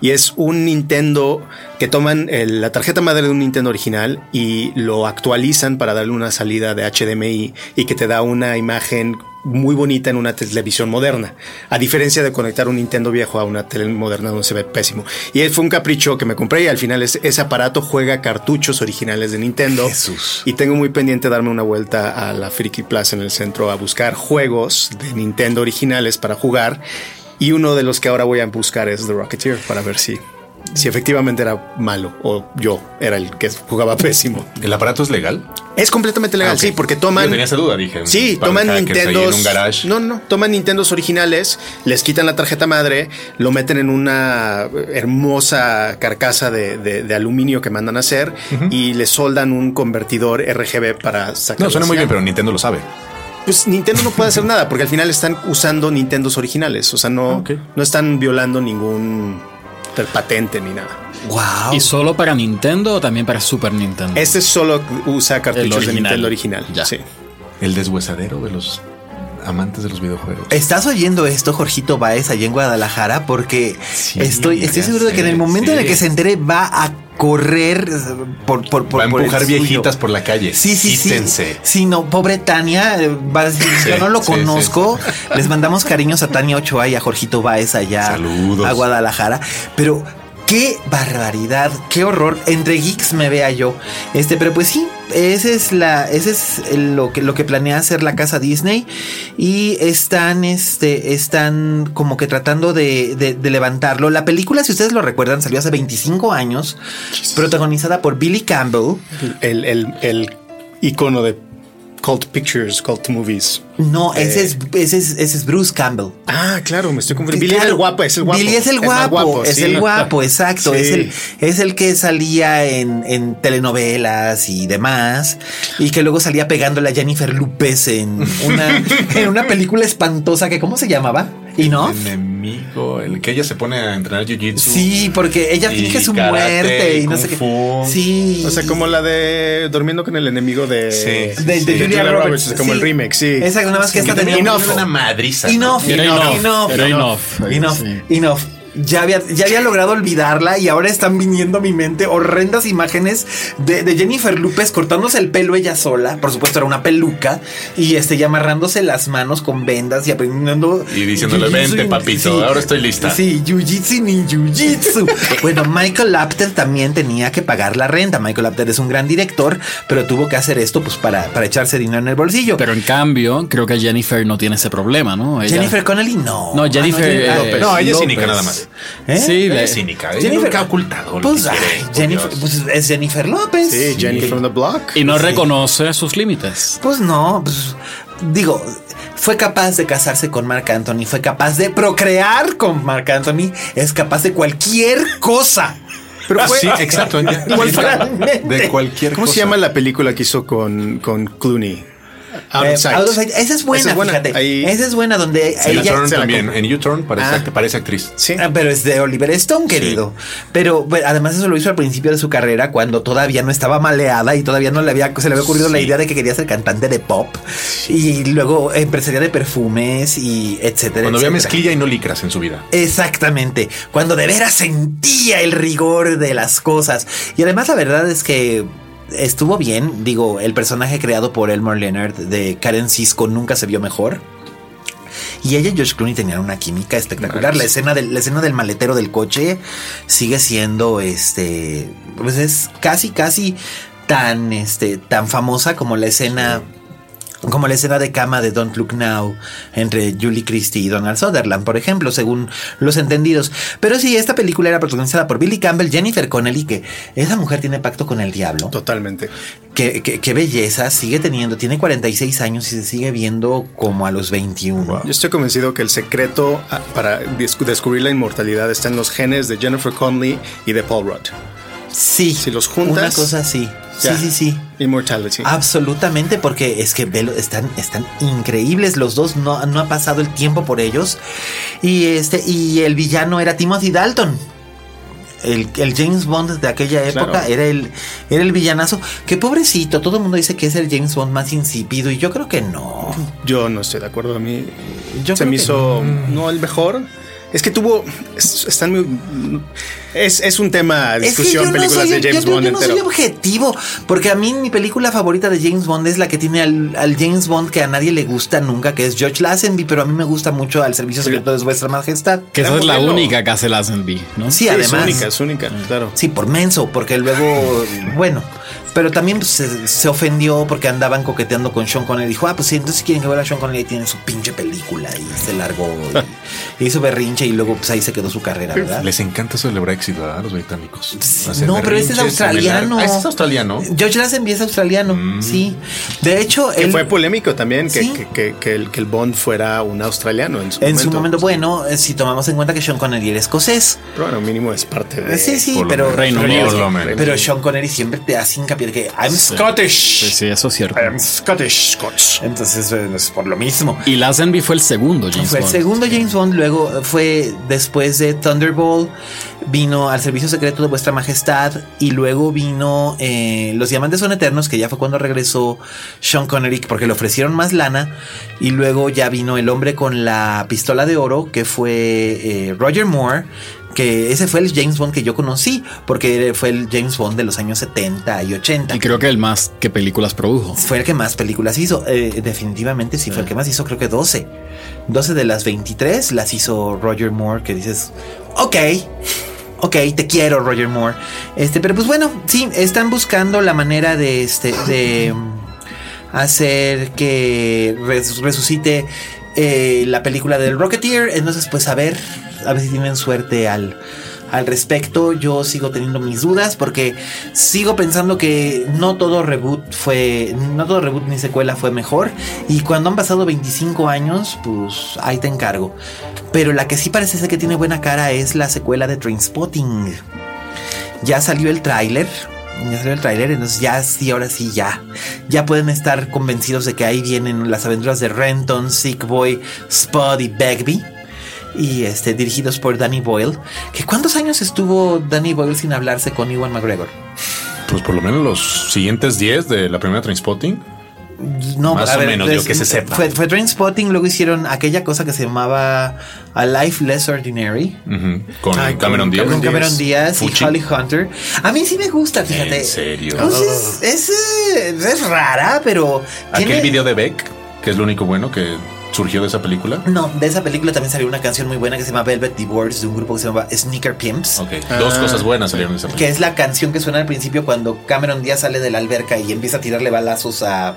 y es un Nintendo que toman la tarjeta madre de un Nintendo original y lo actualizan para darle una salida de HDMI y que te da una imagen muy bonita en una televisión moderna, a diferencia de conectar un Nintendo viejo a una tele moderna donde se ve pésimo. Y fue un capricho que me compré y al final ese aparato juega cartuchos originales de Nintendo. Jesús. Y tengo muy pendiente darme una vuelta a la Friki Plaza en el centro a buscar juegos de Nintendo originales para jugar. Y uno de los que ahora voy a buscar es The Rocketeer para ver si si efectivamente era malo o yo era el que jugaba pésimo. ¿El aparato es legal? Es completamente legal, ah, sí, porque toman. Yo tenía esa duda, dije. Sí, toman Nintendo. No, no, toman Nintendos originales, les quitan la tarjeta madre, lo meten en una hermosa carcasa de, aluminio que mandan a hacer y le soldan un convertidor RGB para sacar. No, suena muy bien, pero Nintendo lo sabe pues Nintendo no puede hacer nada porque al final están usando Nintendos originales. O sea, no, no están violando ningún patente ni nada. Wow. ¿Y solo para Nintendo o también para Super Nintendo? Este solo usa cartuchos de Nintendo original. Ya. Sí. El deshuesadero de los amantes de los videojuegos. ¿Estás oyendo esto, Jorgito Baez, allá en Guadalajara? Porque estoy, estoy seguro de que en el momento en el que se entere va a correr por, por, por, Va a empujar viejitas por la calle. Sí, sí, sí. Sí, no, pobre Tania, eh, yo no lo conozco. Les mandamos cariños a Tania Ochoa y a Jorgito Baez allá Saludos. a Guadalajara. Pero Qué barbaridad, qué horror. Entre geeks me vea yo. Este, pero pues sí, ese es la, ese es lo que lo que planea hacer la casa Disney y están, este, están como que tratando de, de, levantarlo. La película, si ustedes lo recuerdan, salió hace 25 años, protagonizada por Billy Campbell, el, el, el icono de Cult Pictures, Cult Movies. No, ese, es, ese, es, ese es Bruce Campbell. Ah, claro, me estoy confundiendo. Billy es el guapo, es el guapo. Billy es el guapo, es, el guapo, exacto. Es, el, es el que salía en, en, telenovelas y demás. Y que luego salía pegándole a Jennifer Lupez en una, en una película espantosa que, ¿cómo se llamaba? ¿Y no? Enemigo, el que ella se pone a entrenar jiu-jitsu. Sí, porque ella finge su muerte y no sé qué. Sí. O sea, como la de Durmiendo con el enemigo de, sí, de, de, Julia, Roberts. como el remake, sí. Exacto, nada más que, esta tenía una madriza. Enough, enough, enough, enough, enough ya había, ya había logrado olvidarla y ahora están viniendo a mi mente horrendas imágenes de, Jennifer López cortándose el pelo ella sola. Por supuesto, era una peluca y este, y amarrándose las manos con vendas y aprendiendo. Y diciéndole, vente, papito, ahora estoy lista. Sí, jiu-jitsu ni jiu-jitsu. bueno, Michael Apter también tenía que pagar la renta. Michael Apter es un gran director, pero tuvo que hacer esto pues para, para echarse dinero en el bolsillo. Pero en cambio, creo que Jennifer no tiene ese problema, ¿no? Jennifer Connelly no. No, Jennifer. Ah, no, no, ella es cínica nada más. ¿Eh? Sí, es cínica. Jennifer ha ocultado. Pues, Jennifer, pues, es Jennifer López. Sí, Jennifer from the block. Y no reconoce sus límites. Pues no, pues digo, fue capaz de casarse con Mark Anthony, fue capaz de procrear con Mark Anthony, es capaz de cualquier cosa. Pero fue, sí, exacto. De cualquier ¿Cómo se llama la película que hizo con, con Clooney? Out Esa es buena, fíjate. Esa es buena donde ella también. En U-Turn parece, ah. parece, actriz. Sí. Ah, pero es de Oliver Stone, querido. Pero además eso lo hizo al principio de su carrera cuando todavía no estaba maleada y todavía no le había, se le había ocurrido la idea de que quería ser cantante de pop y luego empresaria de perfumes y etcétera. Cuando había mezclilla y no licras en su vida. Exactamente. Cuando de veras sentía el rigor de las cosas. Y además la verdad es que estuvo bien. Digo, el personaje creado por Elmore Leonard de Karen Cisco nunca se vio mejor. Y ella y George Clooney tenían una química espectacular. La escena, del, la escena del maletero del coche sigue siendo este. Pues es casi, casi tan, este, tan famosa como la escena como la escena de cama de Don't Look Now entre Julie Christie y Donald Sutherland, por ejemplo, según los entendidos. Pero sí, esta película era protagonizada por Billy Campbell, Jennifer Connelly, que esa mujer tiene pacto con el diablo. Totalmente. Qué, qué, belleza, sigue teniendo, tiene 46 años y se sigue viendo como a los 21. Yo estoy convencido que el secreto ah, para descubrir la inmortalidad está en los genes de Jennifer Connelly y de Paul Rudd. Sí. Si los juntas. Una cosa así. Sí, sí, sí. Immortality. Absolutamente, porque es que están, están increíbles los dos. No, no ha pasado el tiempo por ellos. Y este, y el villano era Timothy Dalton. El, James Bond de aquella época era el era el villanazo. Que pobrecito, todo el mundo dice que es el James Bond más insípido y yo creo que no. Yo no estoy de acuerdo. A mí yo se me hizo no. el mejor Es que tuvo. Están muy. Es, es un tema de discusión, películas de James Bond. Yo, no soy objetivo, porque a mí mi película favorita de James Bond es la que tiene al, James Bond que a nadie le gusta nunca, que es George Lazenby, pero a mí me gusta mucho al Servicio Secreto de Vuestra Majestad. Que esa es la única que hace Lazenby, ¿no? Sí, además. Es única, es única, claro. Sí, por menso, porque luego, bueno. Pero también pues, se, ofendió porque andaban coqueteando con Sean Connery. Dijo, ah, pues sí, entonces si quieren que vea a Sean Connery, tienen su pinche película. Y se largó. Y, hizo berrinche y luego pues ahí se quedó su carrera, ¿verdad? Les encanta Brexit, ¿verdad? A los británicos. no, pero este es australiano. Ah, este es australiano. George Lazenby es australiano, mm. sí. De hecho... Que fue polémico también que, que, que, el, que, el, Bond fuera un australiano en su en momento. su momento, bueno, eh, si tomamos en cuenta que Sean Connery era escocés. Pero bueno, mínimo es parte de... Sí, sí, pero... Reino Unido. Pero Sean Connery siempre te hace hincapié de que I'm Scottish. Sí, eso es cierto. I'm Scottish, Scotch. Entonces es por lo mismo. Y Lazenby fue el segundo James fue Bond. Fue el segundo James Bond, luego fue después de Thunderbolt, vino al servicio secreto de vuestra majestad y luego vino eh, Los Diamantes son Eternos, que ya fue cuando regresó Sean Connery, porque le ofrecieron más lana, y luego ya vino El hombre con la pistola de oro, que fue eh, Roger Moore, que ese fue el James Bond que yo conocí, porque fue el James Bond de los años 70 y 80. Y creo que el más que películas produjo. Fue el que más películas hizo, eh, definitivamente sí, fue el que más hizo, creo que 12. 12 de las 23 las hizo Roger Moore, que dices, ok. Ok, te quiero, Roger Moore. Este, pero pues bueno, sí, están buscando la manera de este, de hacer que resucite eh, la película del Rocketeer. Entonces, pues a ver, a ver si tienen suerte al, al respecto. Yo sigo teniendo mis dudas porque sigo pensando que no todo reboot fue, no todo reboot ni secuela fue mejor. Y cuando han pasado 25 años, pues ahí te encargo. Pero la que sí parece ser que tiene buena cara es la secuela de Trainspotting. Ya salió el tráiler. Ya salió el tráiler, entonces ya sí, ahora sí, ya. Ya pueden estar convencidos de que ahí vienen las aventuras de Renton, Sick Boy, Spud y Bagby y este, dirigidos por Danny Boyle. ¿Que ¿Cuántos años estuvo Danny Boyle sin hablarse con Iwan McGregor? Pues por lo menos los siguientes 10 de la primera Trainspotting. No, más o menos, yo que se sepa. Fue, fue Trainspotting, luego hicieron aquella cosa que se llamaba A Life Less Ordinary. Con Cameron Díaz. Con Cameron Díaz y Holly Hunter. A mí sí me gusta, fíjate. ¿En serio? Pues es, es, rara, pero. Aquel video de Beck, que es lo único bueno que surgió de esa película? No, de esa película también salió una canción muy buena que se llama Velvet Divorce de un grupo que se llama Sneaker Pimps. Ok, dos ah. cosas buenas salieron de esa película. Que es la canción que suena al principio cuando Cameron Díaz sale de la alberca y empieza a tirarle balazos a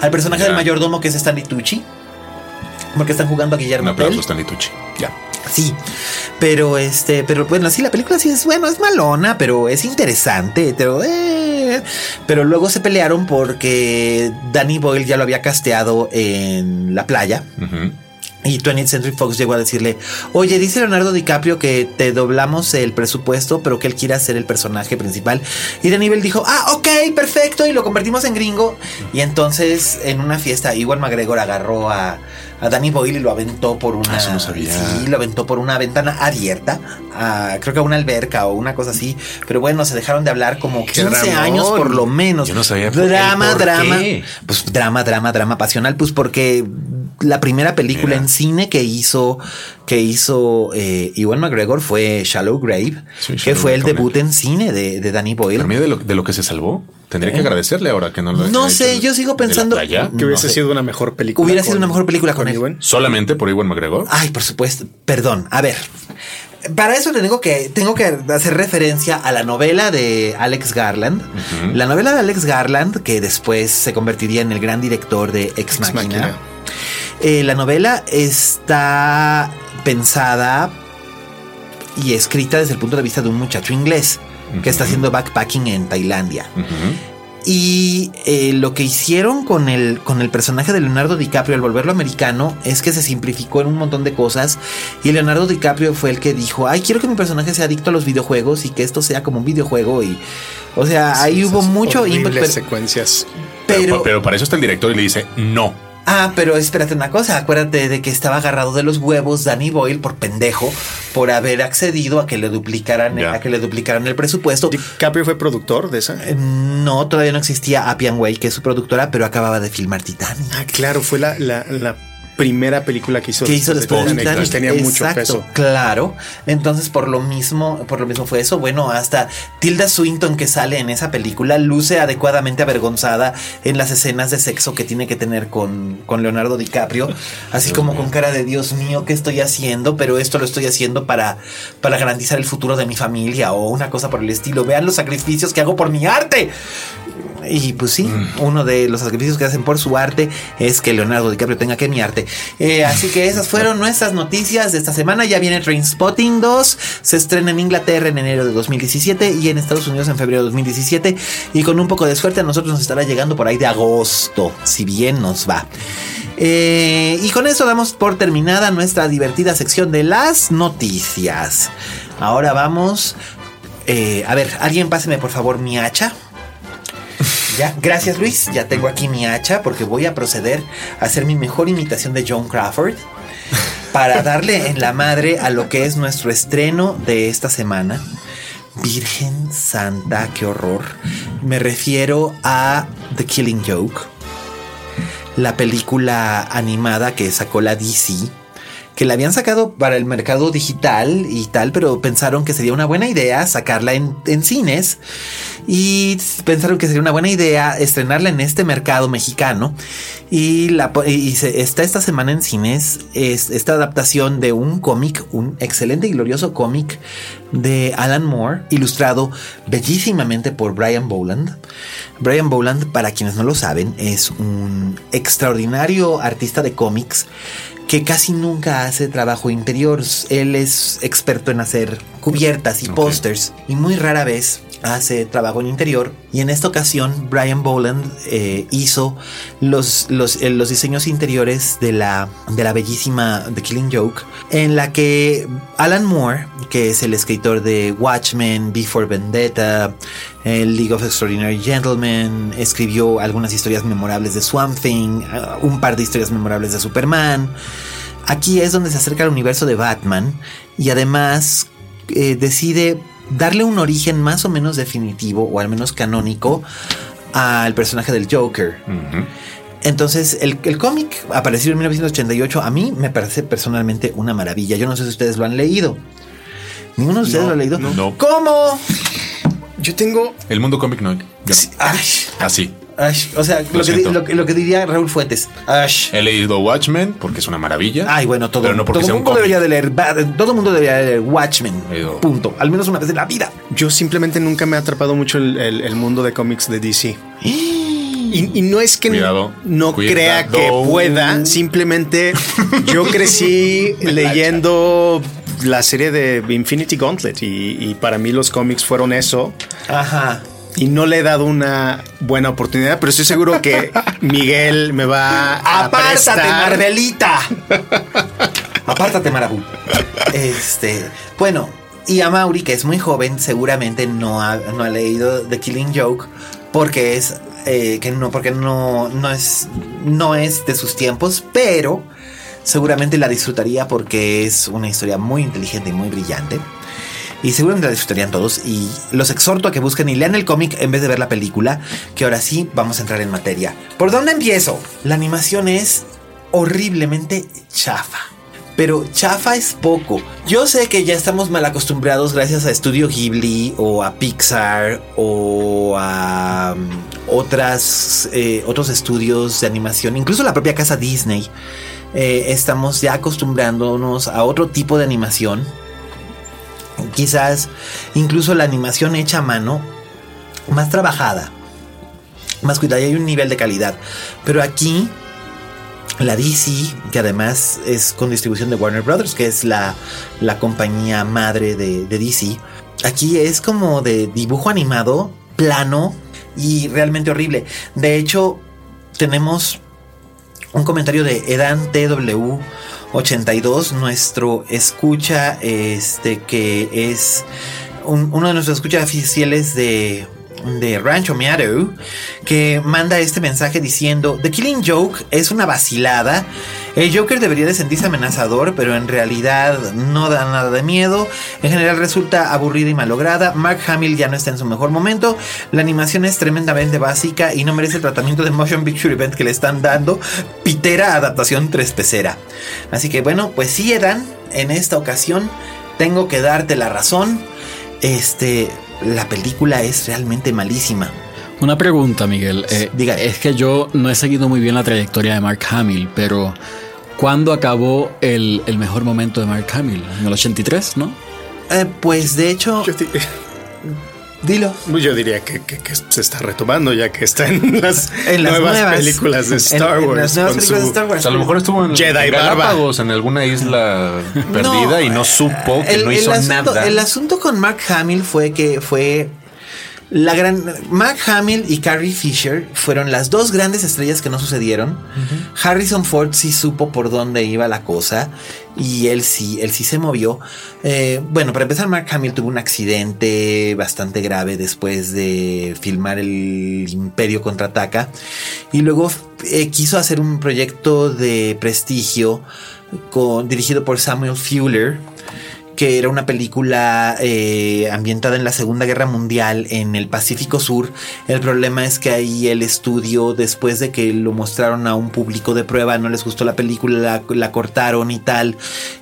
al personaje del mayordomo que es Stanley Tucci. Porque están jugando a Guillermo. Un aplauso Stanley Tucci. Ya. Sí, pero este, pero bueno, sí, la película sí es bueno, es malona, pero es interesante, pero eh, pero luego se pelearon porque Danny Boyle ya lo había casteado en la playa. Y 20th Century Fox llegó a decirle, oye, dice Leonardo DiCaprio que te doblamos el presupuesto, pero que él quiere ser el personaje principal. Y Danny Boyle dijo, ah, ok, perfecto, y lo convertimos en gringo. Y entonces en una fiesta, igual McGregor agarró a, a Danny Boyle y lo aventó por una. Ah, no sabía. Sí, lo aventó por una ventana abierta. creo que a una alberca o una cosa así. Pero bueno, se dejaron de hablar como 15 años por lo menos. Yo no sabía. Drama, drama. Pues drama, drama, drama pasional. Pues porque la primera película en cine que hizo que hizo eh, Iwan McGregor fue Shallow Grave, que fue el debut en cine de, de Danny Boyle. Pero de lo, de lo que se salvó. Tendría que agradecerle ahora que no lo No sé, yo sigo pensando que hubiese sido una mejor película. Hubiera sido una mejor película con, él. Solamente por Iwan McGregor. Ay, por supuesto. Perdón. A ver. Para eso le tengo que tengo que hacer referencia a la novela de Alex Garland. La novela de Alex Garland, que después se convertiría en el gran director de Ex, Machina. Eh, la novela está pensada y escrita desde el punto de vista de un muchacho inglés que está haciendo backpacking en Tailandia. Y eh, lo que hicieron con el, con el personaje de Leonardo DiCaprio al volverlo americano es que se simplificó en un montón de cosas. Y Leonardo DiCaprio fue el que dijo: Ay, quiero que mi personaje sea adicto a los videojuegos y que esto sea como un videojuego. Y, o sea, ahí hubo mucho input. secuencias. pero, pero para eso está el director y le dice: No Ah, pero espérate una cosa, acuérdate de que estaba agarrado de los huevos Danny Boyle por pendejo, por haber accedido a que le duplicaran, a que le duplicaran el presupuesto. ¿DiCaprio fue productor de esa? Eh, no, todavía no existía Appian Way, que es su productora, pero acababa de filmar Titanic. Ah, claro, fue la, la, primera película que hizo, que hizo después de Titanic. Tenía mucho peso. Claro. Entonces, por lo mismo, por lo mismo fue eso. Bueno, hasta Tilda Swinton que sale en esa película luce adecuadamente avergonzada en las escenas de sexo que tiene que tener con, con Leonardo DiCaprio. Así como con cara de Dios mío, ¿qué estoy haciendo? Pero esto lo estoy haciendo para, para garantizar el futuro de mi familia o una cosa por el estilo. Vean los sacrificios que hago por mi arte. Y pues sí, mm. uno de los sacrificios que hacen por su arte es que Leonardo DiCaprio tenga que mi arte. Eh, así que esas fueron nuestras noticias de esta semana. Ya viene Trainspotting 2. Se estrena en Inglaterra en enero de 2017 y en Estados Unidos en febrero de 2017. Y con un poco de suerte a nosotros nos estará llegando por ahí de agosto, si bien nos va. Eh, y con eso damos por terminada nuestra divertida sección de las noticias. Ahora vamos. Eh, a ver, alguien páseme por favor mi hacha. Ya, gracias Luis. Ya tengo aquí mi hacha porque voy a proceder a hacer mi mejor imitación de John Crawford para darle en la madre a lo que es nuestro estreno de esta semana. Virgen Santa, qué horror. Me refiero a The Killing Joke, la película animada que sacó la DC que la habían sacado para el mercado digital y tal, pero pensaron que sería una buena idea sacarla en, cines y pensaron que sería una buena idea estrenarla en este mercado mexicano. Y, la, está esta semana en cines es esta adaptación de un cómic, un excelente y glorioso cómic de Alan Moore, ilustrado bellísimamente por Brian Boland. Brian Boland, para quienes no lo saben, es un extraordinario artista de cómics que casi nunca hace trabajo interior. Él es experto en hacer cubiertas y pósters y muy rara vez hace trabajo en interior y en esta ocasión Brian Boland eh, hizo los, los, eh, los, diseños interiores de la, de la bellísima The Killing Joke en la que Alan Moore que es el escritor de Watchmen, Before Vendetta, el League of Extraordinary Gentlemen, escribió algunas historias memorables de Swamp Thing, uh, un par de historias memorables de Superman. Aquí es donde se acerca al universo de Batman y además eh, decide darle un origen más o menos definitivo o al menos canónico al personaje del Joker. Entonces, el, el cómic apareció en 1988. A mí me parece personalmente una maravilla. Yo no sé si ustedes lo han leído. ¿Ninguno de ustedes lo ha leído? No. ¿Cómo? Yo tengo. El mundo cómic no. Así. O sea, lo, que, diría Raúl Fuentes. He leído Watchmen porque es una maravilla. Ay, bueno, todo, no todo mundo debería de leer. Todo el mundo debería leer Watchmen. Punto. Al menos una vez en la vida. Yo simplemente nunca me ha atrapado mucho el, mundo de cómics de DC. Y, no es que no crea que pueda, simplemente yo crecí leyendo la serie de Infinity Gauntlet y, para mí los cómics fueron eso. Ajá. Y no le he dado una buena oportunidad, pero estoy seguro que Miguel me va a ¡Apártate, Marvelita! Apártate, Marabú. Este, bueno, y a Mauri, que es muy joven, seguramente no ha, no ha leído The Killing Joke porque es eh, que no, porque no, no es, no es de sus tiempos, pero seguramente la disfrutaría porque es una historia muy inteligente y muy brillante. Y seguramente la disfrutarían todos. Y los exhorto a que busquen y lean el cómic en vez de ver la película. Que ahora sí vamos a entrar en materia. ¿Por dónde empiezo? La animación es horriblemente chafa. Pero chafa es poco. Yo sé que ya estamos mal acostumbrados gracias a Studio Ghibli o a Pixar o a um, otras, eh, otros estudios de animación, incluso la propia casa Disney eh, estamos ya acostumbrándonos a otro tipo de animación. Quizás incluso la animación hecha a mano, más trabajada, más cuidada y hay un nivel de calidad. Pero aquí, la DC, que además es con distribución de Warner Brothers, que es la, compañía madre de, de DC, aquí es como de dibujo animado, plano y realmente horrible. De hecho, tenemos un comentario de Edan TW 82, nuestro escucha, este que es uno de nuestros escuchas oficiales de, de Rancho Meadow, que manda este mensaje diciendo, The Killing Joke es una vacilada, El Joker debería de sentirse amenazador, pero en realidad no da nada de miedo. En general resulta aburrida y malograda. Mark Hamill ya no está en su mejor momento. La animación es tremendamente básica y no merece el tratamiento de Motion Picture Event que le están dando. Pitera adaptación tres pecera. Así que bueno, pues sí, Edan, en esta ocasión tengo que darte la razón. Este, la película es realmente malísima. Una pregunta, Miguel. Eh, Diga. Es que yo no he seguido muy bien la trayectoria de Mark Hamill, pero ¿cuándo acabó el, mejor momento de Mark Hamill? En el 83, ¿no? Eh, pues de hecho... Dilo. Yo diría que, se está retomando ya que está en las, nuevas, películas de Star Wars. En, las películas de Star Wars. a lo mejor estuvo en Jedi Galápagos, en alguna isla perdida y no supo que no hizo nada. El asunto con Mark Hamill fue que fue la gran Mark Hamill y Carrie Fisher fueron las dos grandes estrellas que no sucedieron. Harrison Ford sí supo por dónde iba la cosa y él sí, él sí se movió. Eh, bueno, para empezar, Mark Hamill tuvo un accidente bastante grave después de filmar el Imperio contraataca y luego eh, quiso hacer un proyecto de prestigio con, dirigido por Samuel Fuller que era una película eh, ambientada en la Segunda Guerra Mundial en el Pacífico Sur. El problema es que ahí el estudio, después de que lo mostraron a un público de prueba, no les gustó la película, la, cortaron y tal,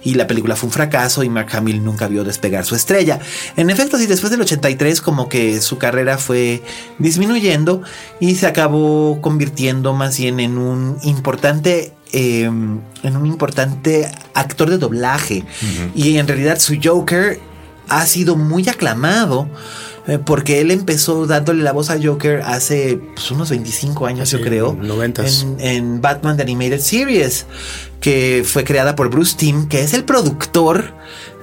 y la película fue un fracaso y Mark Hamill nunca vio despegar su estrella. En efecto, sí, después del 83 como que su carrera fue disminuyendo y se acabó convirtiendo más bien en un importante Em, en un importante actor de doblaje. Y en realidad su Joker ha sido muy aclamado. Eh, porque él empezó dándole la voz a Joker hace pues, unos 25 años, yo creo. En, en, Batman The Animated Series, que fue creada por Bruce Timm, que es el productor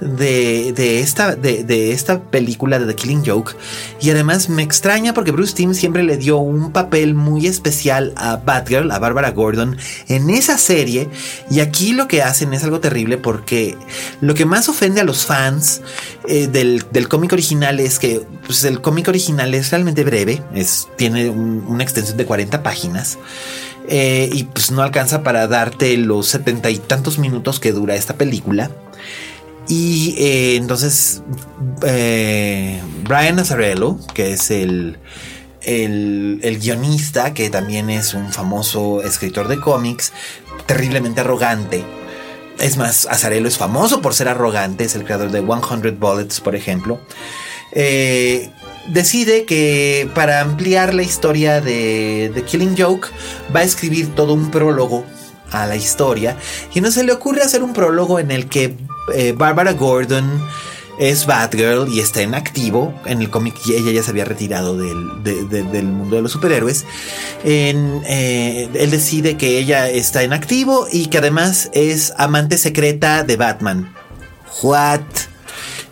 de, esta, de, esta película de The Killing Joke. Y además me extraña porque Bruce Timm siempre le dio un papel muy especial a Batgirl, a Barbara Gordon, en esa serie. Y aquí lo que hacen es algo terrible porque lo que más ofende a los fans eh, del, cómic original es que pues, el cómic original es realmente breve, es, tiene una extensión de 40 páginas. Eh, y pues no alcanza para darte los setenta y tantos minutos que dura esta película. Y eh, entonces eh, Brian Nazarello, que es el, el, guionista, que también es un famoso escritor de cómics, terriblemente arrogante. Es más, Azarello es famoso por ser arrogante, es el creador de 100 Bullets, por ejemplo. Eh, decide que para ampliar la historia de The Killing Joke va a escribir todo un prólogo a la historia y no se le ocurre hacer un prólogo en el que eh, Barbara Gordon es Batgirl y está en activo. En el cómic ella ya se había retirado del, mundo de los superhéroes. Eh, él decide que ella está en activo y que además es amante secreta de Batman. What?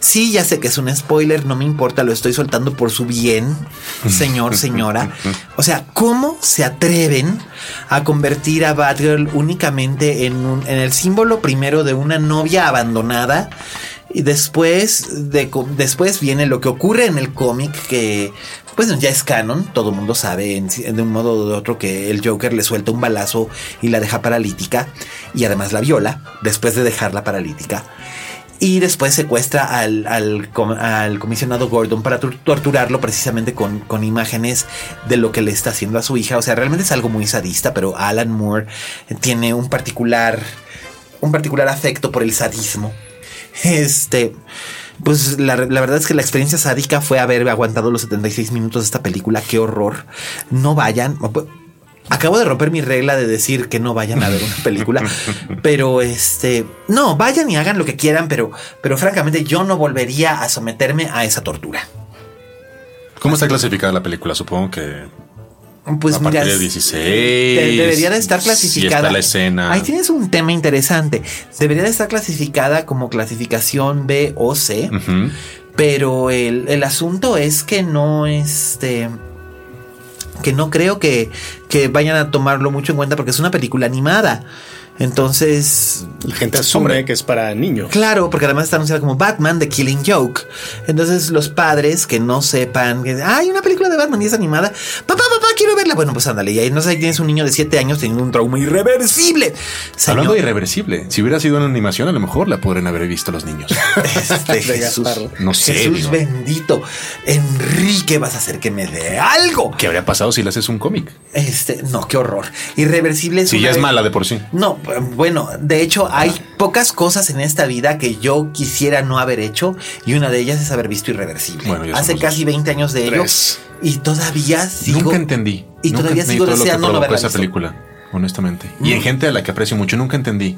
Sí, ya sé que es un spoiler, no me importa, lo estoy soltando por su bien, señor, señora. O sea, ¿cómo se atreven a convertir a Batgirl únicamente en, un, en el símbolo primero de una novia abandonada? Y después, de, después viene lo que ocurre en el cómic que pues ya es canon, todo el mundo sabe de un modo o de otro que el Joker le suelta un balazo y la deja paralítica y además la viola después de dejarla paralítica y después secuestra al, al, comisionado Gordon para torturarlo precisamente con, con, imágenes de lo que le está haciendo a su hija. O sea, realmente es algo muy sadista, pero Alan Moore tiene un particular, un particular afecto por el sadismo. Este, pues la, la, verdad es que la experiencia sádica fue haber aguantado los 76 minutos de esta película. Qué horror. No vayan. Acabo de romper mi regla de decir que no vayan a ver una película, pero este, no, vayan y hagan lo que quieran, pero, pero francamente yo no volvería a someterme a esa tortura. ¿Cómo está clasificada la película? Supongo que pues a partir de 16. debería de estar clasificada. la escena. Ahí tienes un tema interesante. Debería de estar clasificada como clasificación B o C. Pero el, el, asunto es que no este que no creo que, que vayan a tomarlo mucho en cuenta porque es una película animada. Entonces. La gente asume que es para niños. Claro, porque además está anunciada como Batman, The Killing Joke. Entonces, los padres que no sepan que hay una película de Batman y es animada. Papá, papá, quiero verla. Bueno, pues ándale. Y ahí no sé, tienes un niño de 7 años teniendo un trauma irreversible. Hablando de irreversible, si hubiera sido una animación, a lo mejor la podrían haber visto los niños. Este, Jesús, no sé. Jesús bendito. Enrique, vas a hacer que me dé algo. ¿Qué habría pasado si le haces un cómic? Este, no, qué horror. Irreversible es. Si ya es mala de por sí. No, bueno, de hecho, hay pocas cosas en esta vida que yo quisiera no haber hecho y una de ellas es haber visto Irreversible. Hace casi 20 años de ello y todavía sigo. Nunca entendí. Y todavía sigo deseando no esa película, honestamente. Y en mm. gente a la que aprecio mucho, nunca entendí.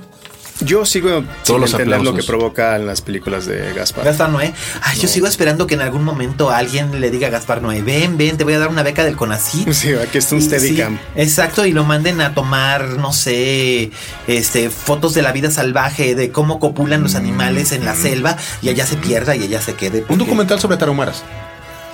Yo sigo sin entender lo que provoca en las películas de Gaspar. Gaspar Noé. Ay, yo sigo esperando que en algún momento alguien le diga a Gaspar Noé, ven, ven, te voy a dar una beca del CONACYT. Sí, aquí está un Steadicam. exacto, y lo manden a tomar, no sé, este, fotos de la vida salvaje, de cómo copulan los animales en la mm. selva y allá se pierda y allá se quede. Un documental sobre tarahumaras.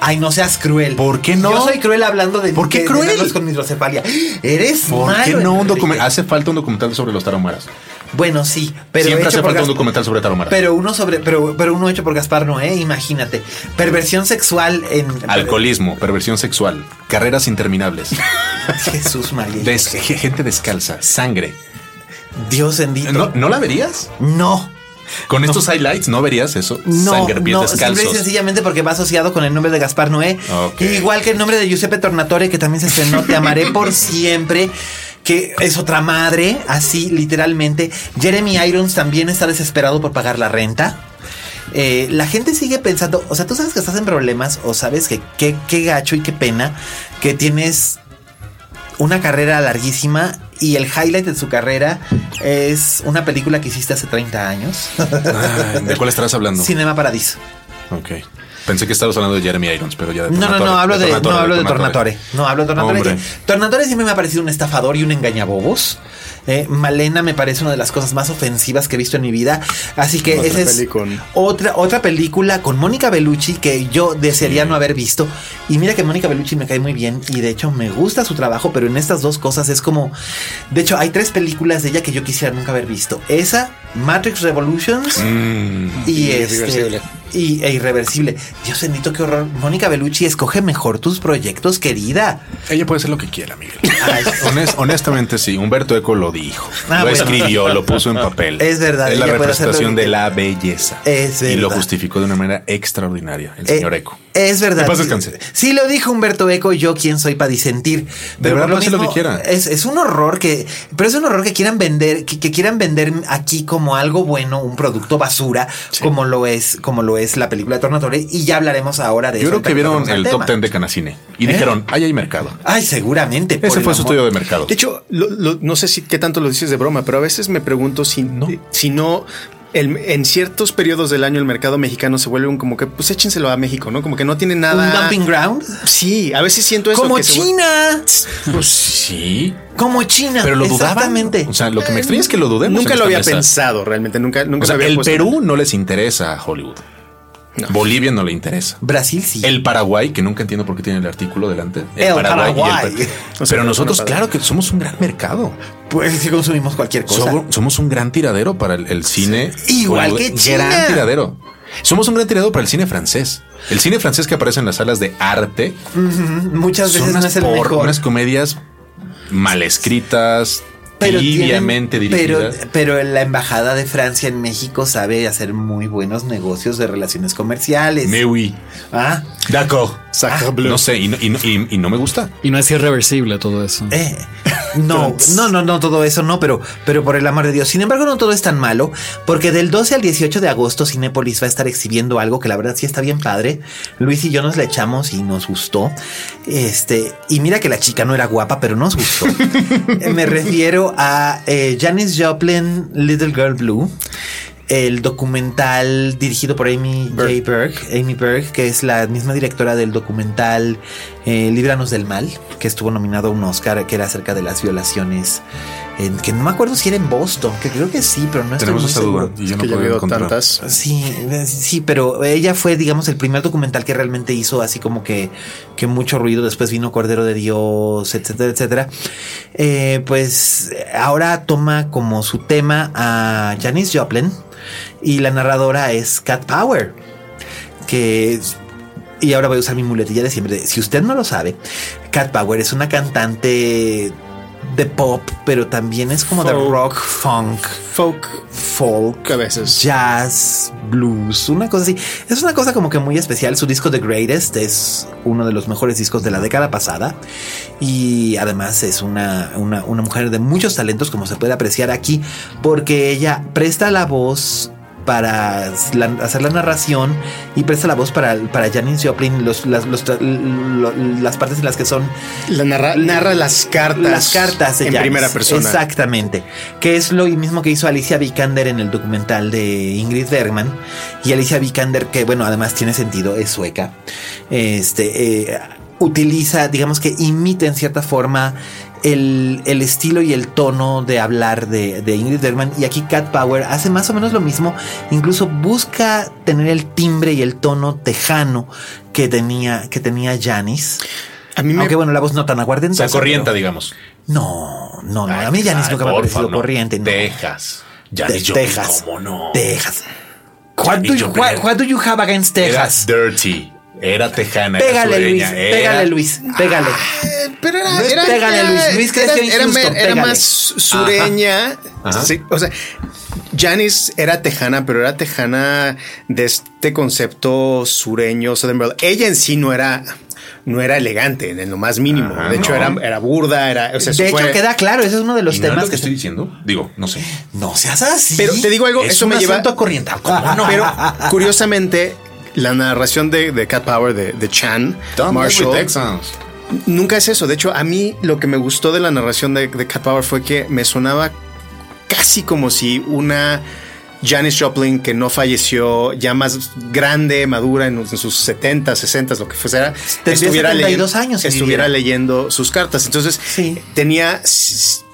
Ay, no seas cruel. ¿Por qué no? Yo soy cruel hablando de ¿Por qué cruel? con hidrocefalia. Eres ¿Por qué no un documental? Hace falta un documental sobre los tarahumaras. Bueno, sí, pero siempre hace falta un documental sobre Tarahumara. Pero uno sobre, pero, pero uno hecho por Gaspar Noé, imagínate. Perversión sexual en alcoholismo, perversión sexual, carreras interminables. Jesús María. gente descalza, sangre. Dios bendito. ¿No, ¿No la verías? No. Con estos highlights, ¿no verías eso? No, Sangre, no, simple y sencillamente porque va asociado con el nombre de Gaspar Noé. Igual que el nombre de Giuseppe Tornatore, que también se estrenó Te amaré por siempre que es otra madre, así literalmente. Jeremy Irons también está desesperado por pagar la renta. Eh, la gente sigue pensando, o sea, tú sabes que estás en problemas o sabes que qué gacho y qué pena que tienes una carrera larguísima y el highlight de su carrera es una película que hiciste hace 30 años. Ah, ¿De cuál estarás hablando? Cinema Paradiso. Ok. Pensé que estabas hablando de Jeremy Irons, pero ya de No, no, no, hablo de, Tornatore, no hablo de Tornatore. No hablo de Tornatore. Tornatore siempre me ha parecido un estafador y un engañabobos. Eh, Malena me parece una de las cosas más ofensivas que he visto en mi vida. Así que esa es otra, otra película con Mónica Bellucci que yo desearía no haber visto. Y mira que Mónica Bellucci me cae muy bien y de hecho me gusta su trabajo, pero en estas dos cosas es como... De hecho, hay tres películas de ella que yo quisiera nunca haber visto. Esa, Matrix Revolutions mm. y, este, y, e irreversible. Dios bendito, qué horror. Mónica Bellucci, escoge mejor tus proyectos, querida. Ella puede hacer lo que quiera, Miguel. honestamente, sí. Humberto Eco lo dijo. Ah, lo escribió, lo puso en papel. Es verdad. Es la representación de la belleza. Es verdad. Y lo justificó de una manera extraordinaria, el señor Eco. Es verdad. Sí, lo dijo Humberto Eco, yo quién soy para disentir. Pero de verdad, lo, que quiera. Es, un horror que, pero es un horror que quieran vender, que, quieran vender aquí como algo bueno, un producto basura, como lo es, como lo es la película de Tornatore. Y ya hablaremos ahora de yo eso. Yo creo que vieron el top ten de Canacine y ¿Eh? dijeron, ahí hay mercado. Ay, seguramente. Ese fue su estudio de mercado. De hecho, no sé si qué tanto lo dices de broma, pero a veces me pregunto si no, si no en ciertos periodos del año el mercado mexicano se vuelve un como que pues échenselo a México, ¿no? Como que no tiene nada. Un dumping ground. Sí, a veces siento eso. Como China. Pues sí. Como China. Pero lo dudaban. O sea, lo que me extraña es que lo dudemos. Nunca lo había pensado realmente. Nunca, nunca o sea, El Perú no les interesa a Hollywood. Bolivia no le interesa. Brasil sí. El Paraguay, que nunca entiendo por qué tiene el artículo delante. El, Paraguay. Pero nosotros, claro que somos un gran mercado. Pues si consumimos cualquier cosa. Somos, un gran tiradero para el, cine. Igual que China. Gran tiradero. Somos un gran tiradero para el cine francés. El cine francés que aparece en las salas de arte. Muchas veces no es el mejor. Unas comedias mal escritas, pero tibiamente Pero, pero la embajada de Francia en México sabe hacer muy buenos negocios de relaciones comerciales. Me oui. Ah, d'accord. Ah, no sé, y no, me gusta. Y no es irreversible todo eso. Eh, no, no, no, no, todo eso no, pero, pero por el amor de Dios. Sin embargo, no todo es tan malo, porque del 12 al 18 de agosto Cinepolis va a estar exhibiendo algo que la verdad sí está bien padre. Luis y yo nos la echamos y nos gustó. Este, y mira que la chica no era guapa, pero nos gustó. me refiero a eh, Janis Joplin, Little Girl Blue el documental dirigido por Amy J. Berg, Amy Berg, que es la misma directora del documental eh, Líbranos del Mal, que estuvo nominado a un Oscar, que era acerca de las violaciones, que no me acuerdo si era en Boston, que creo que sí, pero no estoy Tenemos esa duda y yo no puedo tantas. Sí, sí, pero ella fue, digamos, el primer documental que realmente hizo así como que, que mucho ruido. Después vino Cordero de Dios, etcétera, etcétera. Eh, pues ahora toma como su tema a Janis Joplin y la narradora es Cat Power, que y ahora voy a usar mi muletilla de siempre. Si usted no lo sabe, Cat Power es una cantante de pop, pero también es como de rock, funk, folk, folk, a veces jazz, blues, una cosa así. Es una cosa como que muy especial. Su disco The Greatest es uno de los mejores discos de la década pasada y además es una, una, una mujer de muchos talentos, como se puede apreciar aquí, porque ella presta la voz para hacer la narración y presta la voz para, para Janis Joplin los, las, las partes en las que son... La narra, narra las cartas. Las cartas en primera persona. Exactamente. Que es lo mismo que hizo Alicia Vikander en el documental de Ingrid Bergman. Y Alicia Vikander, que bueno, además tiene sentido, es sueca. Este... Eh, utiliza, digamos que imita en cierta forma el, estilo y el tono de hablar de, Ingrid Bergman. Y aquí Cat Power hace más o menos lo mismo. Incluso busca tener el timbre y el tono tejano que tenía, que tenía Janis. A mí me... Aunque bueno, la voz no tan aguardente. O corriente, digamos. No, no, no. a mí Janis nunca me ha parecido corriente. Texas. Janis Texas. ¿Cómo no? Texas. What do, you, what, do you have against Texas? dirty. Era tejana. Pégale, Luis. Pégale, Luis. Pégale. pero era. pégale, Luis. Luis era, más sureña. Sí, o sea, Janice era tejana, pero era tejana de este concepto sureño, Southern Ella en sí no era no era elegante en lo más mínimo. de hecho, era, era, burda, era. de hecho, queda claro, ese es uno de los temas que, estoy diciendo. Digo, no sé. No seas así. Pero te digo algo, eso me lleva a corriente. Pero curiosamente, la narración de, Cat Power de, Chan Marshall. Nunca es eso. De hecho, a mí lo que me gustó de la narración de, Cat Power fue que me sonaba casi como si una Janis Joplin que no falleció ya más grande, madura en, sus 70, 60, lo que fuera, estuviera, leyendo, años estuviera leyendo sus cartas. Entonces tenía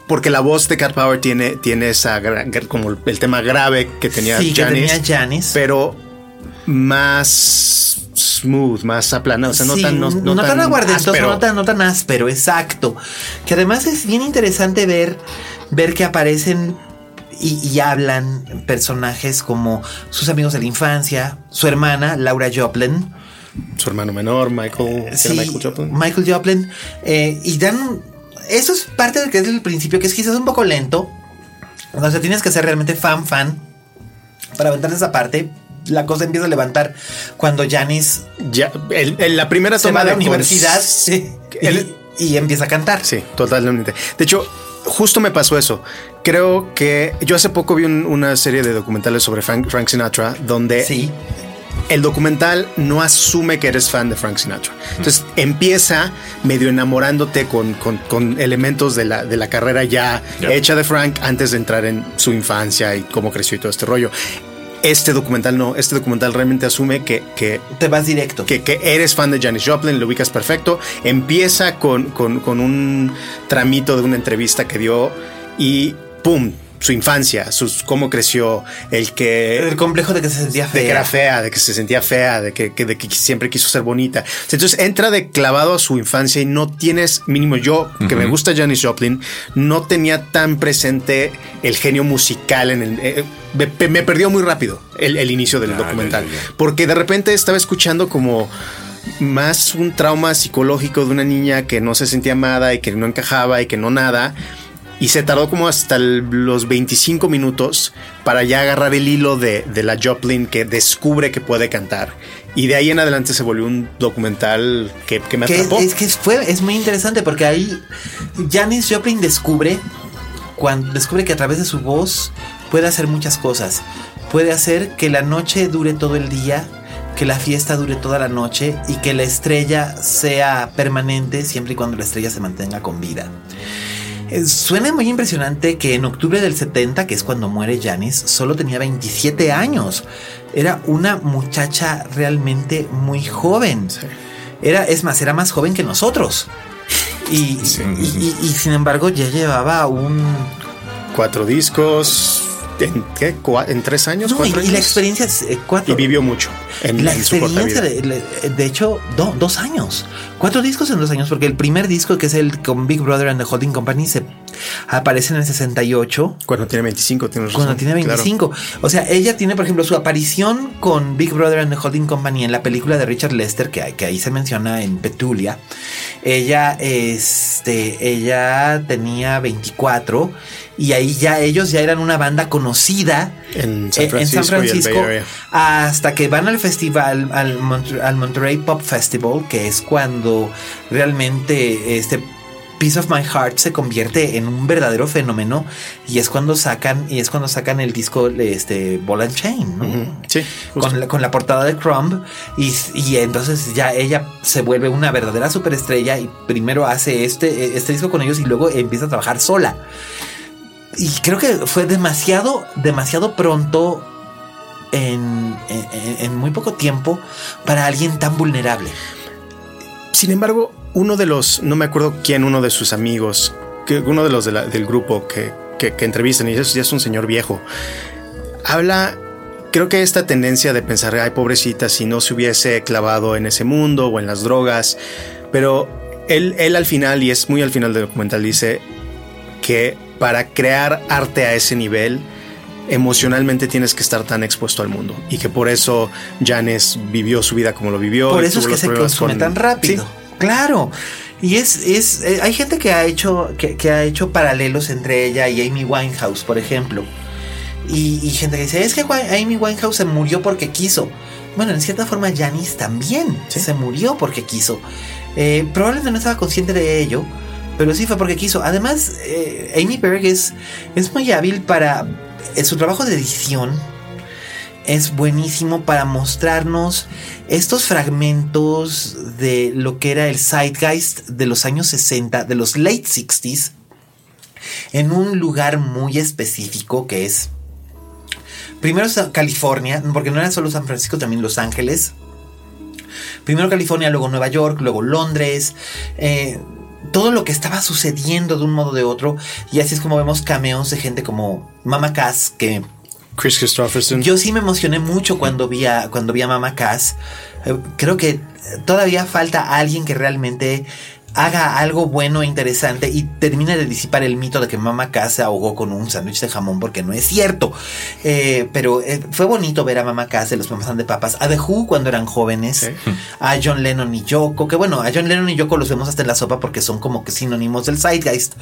porque la voz de Cat Power tiene, tiene esa como el tema grave que tenía Janis, pero más smooth, más aplanado, o sea, no tan no, no, tan, aguardentoso, no tan, no tan áspero, exacto. Que además es bien interesante ver, ver que aparecen y, hablan personajes como sus amigos de la infancia, su hermana, Laura Joplin. Su hermano menor, Michael, Michael Joplin. Michael Joplin. Eh, y dan. Eso es parte del que es el principio, que es quizás un poco lento. O sea, tienes que ser realmente fan, fan. Para aventar esa parte la cosa empieza a levantar cuando Janis ya en la primera toma de la universidad y, empieza a cantar. Sí, totalmente. De hecho, justo me pasó eso. Creo que yo hace poco vi una serie de documentales sobre Frank, Sinatra donde sí. el documental no asume que eres fan de Frank Sinatra. Entonces empieza medio enamorándote con, elementos de la, de la carrera ya hecha de Frank antes de entrar en su infancia y cómo creció y todo este rollo. Este documental no, este documental realmente asume que, que te vas directo. Que, que, eres fan de Janis Joplin, lo ubicas perfecto. Empieza con, con, con un tramito de una entrevista que dio y ¡pum! Su infancia, sus cómo creció, el que el complejo de que se sentía fea, de que era fea, de que se sentía fea, de que, de que siempre quiso ser bonita. Entonces entra de clavado a su infancia y no tienes mínimo yo que me gusta Janis Joplin, no tenía tan presente el genio musical en el eh, me, perdió muy rápido el, inicio del documental, porque de repente estaba escuchando como más un trauma psicológico de una niña que no se sentía amada y que no encajaba y que no nada. Y se tardó como hasta los 25 minutos para ya agarrar el hilo de, la Joplin que descubre que puede cantar. Y de ahí en adelante se volvió un documental que, me atrapó. Es, que fue, es muy interesante porque ahí Janis Joplin descubre, cuando descubre que a través de su voz puede hacer muchas cosas. Puede hacer que la noche dure todo el día, que la fiesta dure toda la noche y que la estrella sea permanente siempre y cuando la estrella se mantenga con vida. Eh, suena muy impresionante que en octubre del 70, que es cuando muere Janis, solo tenía 27 años. Era una muchacha realmente muy joven. era, es más, era más joven que nosotros. Y, y, sin embargo ya llevaba un... Cuatro discos, ¿En qué? ¿En tres años? No, y, la experiencia es eh, cuatro. Y vivió mucho. En, la experiencia, de, de, hecho, dos años. Cuatro discos en dos años, porque el primer disco, que es el con Big Brother and the Holding Company, se aparece en el 68. Cuando tiene 25, tiene Cuando tiene 25. O sea, ella tiene, por ejemplo, su aparición con Big Brother and the Holding Company en la película de Richard Lester, que, que ahí se menciona en Petulia. Ella, este, ella tenía 24 y ahí ya ellos ya eran una banda conocida en San Francisco, hasta que van al festival, al, Monterey Pop Festival, que es cuando realmente este Piece of My Heart se convierte en un verdadero fenómeno y es cuando sacan y es cuando sacan el disco este Ball and Chain sí, con, la, portada de Crumb y, y, entonces ya ella se vuelve una verdadera superestrella y primero hace este, este disco con ellos y luego empieza a trabajar sola y creo que fue demasiado, demasiado pronto en, muy poco tiempo para alguien tan vulnerable. Sin embargo, uno de los, no me acuerdo quién, uno de sus amigos, que uno de los del grupo que, que, entrevistan, y eso ya es un señor viejo, habla, creo que esta tendencia de pensar, ay, pobrecita, si no se hubiese clavado en ese mundo o en las drogas, pero él, él al final, y es muy al final del documental, dice que para crear arte a ese nivel, emocionalmente tienes que estar tan expuesto al mundo y que por eso Janes vivió su vida como lo vivió. Por eso es que se consume tan rápido. Claro. Y es, es, eh, hay gente que ha hecho, que, ha hecho paralelos entre ella y Amy Winehouse, por ejemplo. Y, gente que dice, es que Amy Winehouse se murió porque quiso. Bueno, en cierta forma Janis también se murió porque quiso. Eh, probablemente no estaba consciente de ello, pero sí fue porque quiso. Además, eh, Amy Berg es, muy hábil para. su trabajo de edición es buenísimo para mostrarnos estos fragmentos de lo que era el zeitgeist de los años 60, de los late 60s, en un lugar muy específico que es. Primero California, porque no era solo San Francisco, también Los Ángeles. Primero California, luego Nueva York, luego Londres. Eh, todo lo que estaba sucediendo de un modo o de otro. Y así es como vemos cameos de gente como Mama Cass, que Chris Christopherson. Yo sí me emocioné mucho cuando vi a, cuando vi a Mama Cass. Eh, creo que todavía falta alguien que realmente haga algo bueno e interesante y termine de disipar el mito de que Mama Cass se ahogó con un sándwich de jamón porque no es cierto. Eh, pero eh, fue bonito ver a Mama Cass de los Mamás de Papas, a The Who cuando eran jóvenes, a John Lennon y Yoko, que bueno, a John Lennon y Yoko los vemos hasta en la sopa porque son como que sinónimos del Zeitgeist,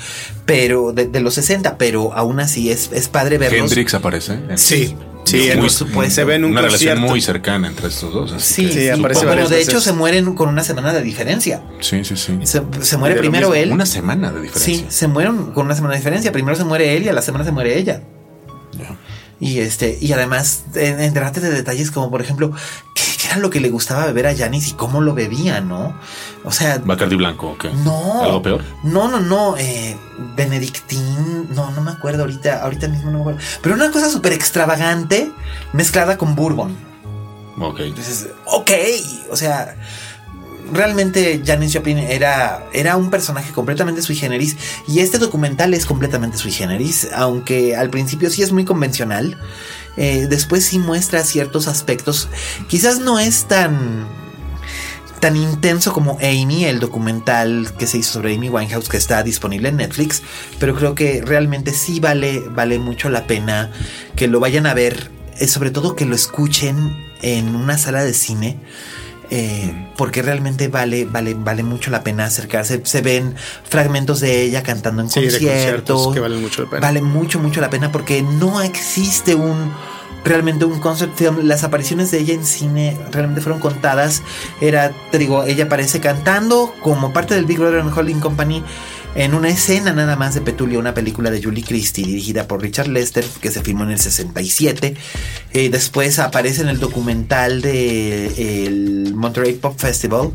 pero de, los 60, pero aún así es, es padre verlos. Hendrix aparece. Sí. Sí, por supuesto. Se ven un una relación muy cercana entre estos dos. Sí, sí, aparece Bueno, de hecho se mueren con una semana de diferencia. Sí, sí, sí. Se, muere primero él. Una semana de diferencia. Sí, se mueren con una semana de diferencia. Primero se muere él y a la semana se muere ella. Y este, y además, enterarte de detalles como, por ejemplo, ¿qué, era lo que le gustaba beber a Janis y cómo lo bebía, no? O sea. Bacardi blanco, ¿o qué? No. ¿Algo peor? No, no, no. Eh, Benedictín. No, no me acuerdo ahorita. Ahorita mismo no me acuerdo. Pero una cosa súper extravagante mezclada con bourbon. Ok. Entonces, ok. O sea realmente Janis Joplin era, era un personaje completamente sui generis y este documental es completamente sui generis, aunque al principio sí es muy convencional. Eh, después sí muestra ciertos aspectos. Quizás no es tan tan intenso como Amy, el documental que se hizo sobre Amy Winehouse que está disponible en Netflix, pero creo que realmente sí vale, vale mucho la pena que lo vayan a ver, eh, sobre todo que lo escuchen en una sala de cine eh, porque realmente vale, vale, vale mucho la pena acercarse. Se ven fragmentos de ella cantando en conciertos, que valen mucho la pena. Vale mucho, mucho la pena porque no existe un realmente un concept film. Las apariciones de ella en cine realmente fueron contadas. Era, te digo, ella aparece cantando como parte del Big Brother and Holding Company en una escena nada más de Petulia, una película de Julie Christie dirigida por Richard Lester que se filmó en el 67. Eh, después aparece en el documental del Monterey Pop Festival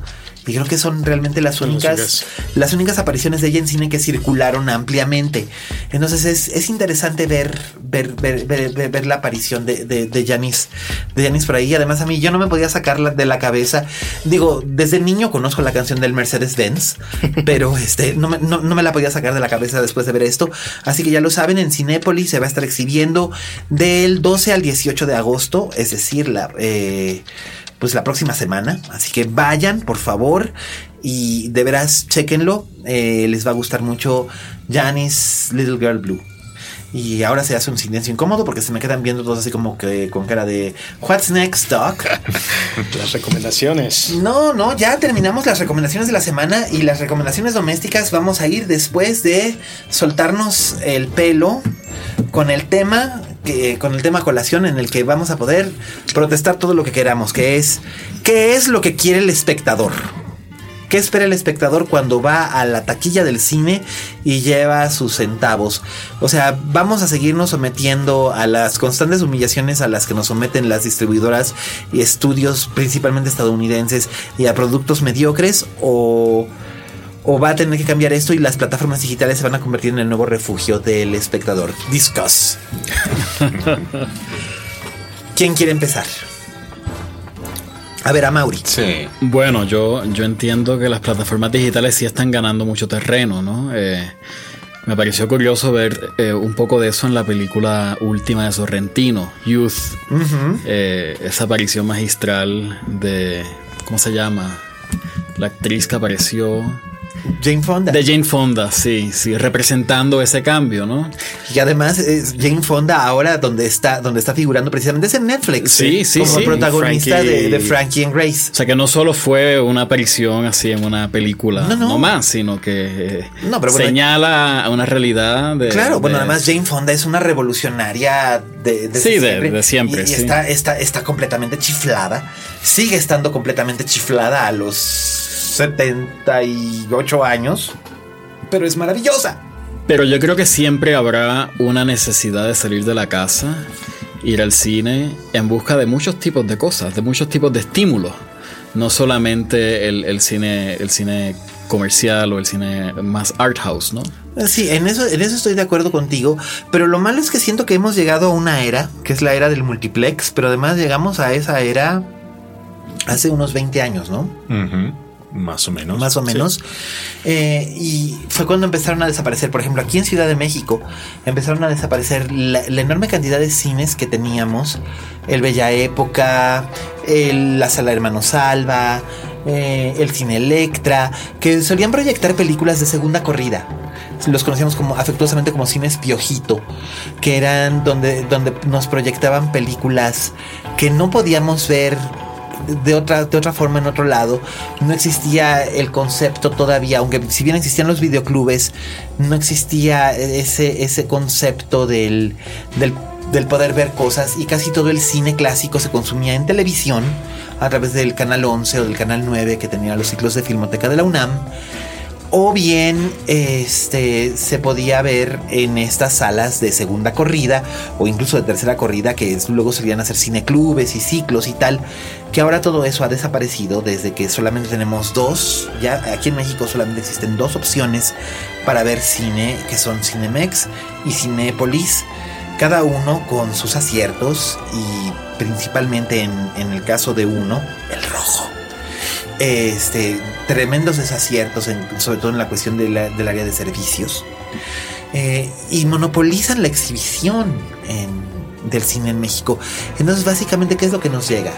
Y creo que son realmente las únicas, las únicas apariciones de ella en cine que circularon ampliamente. Entonces es, interesante ver, ver, ver, ver, la aparición de, de, de Janis, de por ahí. Además, a mí yo no me podía sacarla de la cabeza. Digo, desde niño conozco la canción del Mercedes Benz, pero este, no, me, no, me la podía sacar de la cabeza después de ver esto. Así que ya lo saben, en Cinépolis se va a estar exhibiendo del 12 al 18 de agosto, es decir, la, eh, pues la próxima semana. Así que vayan, por favor, y de veras, chequenlo. Eh, les va a gustar mucho Janice Little Girl Blue. Y ahora se hace un silencio incómodo porque se me quedan viendo todos así como que con cara de What's next, Doc? las recomendaciones. No, no, ya terminamos las recomendaciones de la semana y las recomendaciones domésticas vamos a ir después de soltarnos el pelo con el tema que, con el tema colación en el que vamos a poder protestar todo lo que queramos, que es ¿qué es lo que quiere el espectador? ¿Qué espera el espectador cuando va a la taquilla del cine y lleva sus centavos? O sea, vamos a seguirnos sometiendo a las constantes humillaciones a las que nos someten las distribuidoras y estudios principalmente estadounidenses y a productos mediocres o o va a tener que cambiar esto y las plataformas digitales se van a convertir en el nuevo refugio del espectador. Discuss. ¿Quién quiere empezar? A ver, a Mauri. Sí. Bueno, yo, yo entiendo que las plataformas digitales sí están ganando mucho terreno, ¿no? Eh, me pareció curioso ver eh, un poco de eso en la película última de Sorrentino, Youth. Eh, esa aparición magistral de. ¿Cómo se llama? La actriz que apareció. Jane Fonda. De Jane Fonda, sí, sí, representando ese cambio, ¿no? Y además es Jane Fonda ahora donde está, donde está figurando precisamente es en Netflix. Sí, sí, como protagonista de, Frankie and Grace. O sea que no solo fue una aparición así en una película, no, más, sino que eh, no, pero señala una realidad de. Claro, bueno, además Jane Fonda es una revolucionaria de, de sí, siempre. De, siempre. Y, está, está, está completamente chiflada. Sigue estando completamente chiflada a los 78 años, pero es maravillosa. Pero yo creo que siempre habrá una necesidad de salir de la casa, ir al cine en busca de muchos tipos de cosas, de muchos tipos de estímulos. No solamente el, cine, el cine comercial o el cine más art house, ¿no? Sí, en eso, en eso estoy de acuerdo contigo, pero lo malo es que siento que hemos llegado a una era, que es la era del multiplex, pero además llegamos a esa era hace unos 20 años, ¿no? Más o menos. Más o menos. Eh, y fue cuando empezaron a desaparecer, por ejemplo, aquí en Ciudad de México, empezaron a desaparecer la, enorme cantidad de cines que teníamos. El Bella Época, la Sala Hermano Salva, eh, el Cine Electra, que solían proyectar películas de segunda corrida. Los conocíamos como afectuosamente como cines piojito, que eran donde, donde nos proyectaban películas que no podíamos ver de otra, de otra forma en otro lado. No existía el concepto todavía, aunque si bien existían los videoclubes, no existía ese, ese concepto del, del, poder ver cosas y casi todo el cine clásico se consumía en televisión a través del canal 11 o del canal 9 que tenía los ciclos de Filmoteca de la UNAM o bien este, se podía ver en estas salas de segunda corrida o incluso de tercera corrida que luego solían hacer cineclubes y ciclos y tal, que ahora todo eso ha desaparecido desde que solamente tenemos dos, ya aquí en México solamente existen dos opciones para ver cine, que son Cinemex y Cinépolis, cada uno con sus aciertos y principalmente en, en el caso de uno, el rojo este, tremendos desaciertos, sobre todo en la cuestión del área de servicios, eh, y monopolizan la exhibición del cine en México. Entonces, básicamente, ¿qué es lo que nos llega?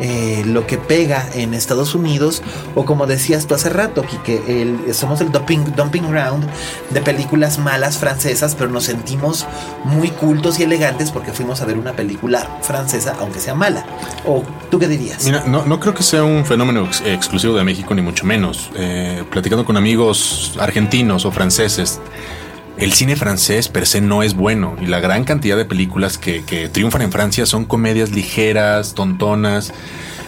Eh, lo que pega en Estados Unidos, o como decías tú hace rato, que somos el dumping, dumping ground de películas malas francesas, pero nos sentimos muy cultos y elegantes porque fuimos a ver una película francesa, aunque sea mala. ¿O tú qué dirías? Mira, no, no creo que sea un fenómeno exclusivo de México, ni mucho menos. Eh, platicando con amigos argentinos o franceses, el cine francés per se no es bueno y la gran cantidad de películas que, triunfan en Francia son comedias ligeras, tontonas.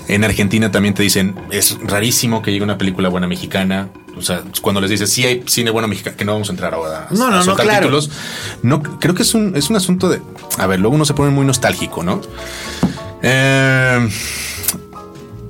En Argentina también te dicen, es rarísimo que llegue una película buena mexicana. O sea, cuando les dices, sí hay cine bueno mexicano, que no vamos a entrar ahora a, no, no, no, títulos. No, creo que es un, es un asunto de, a ver, luego uno se pone muy nostálgico, ¿no? Eh,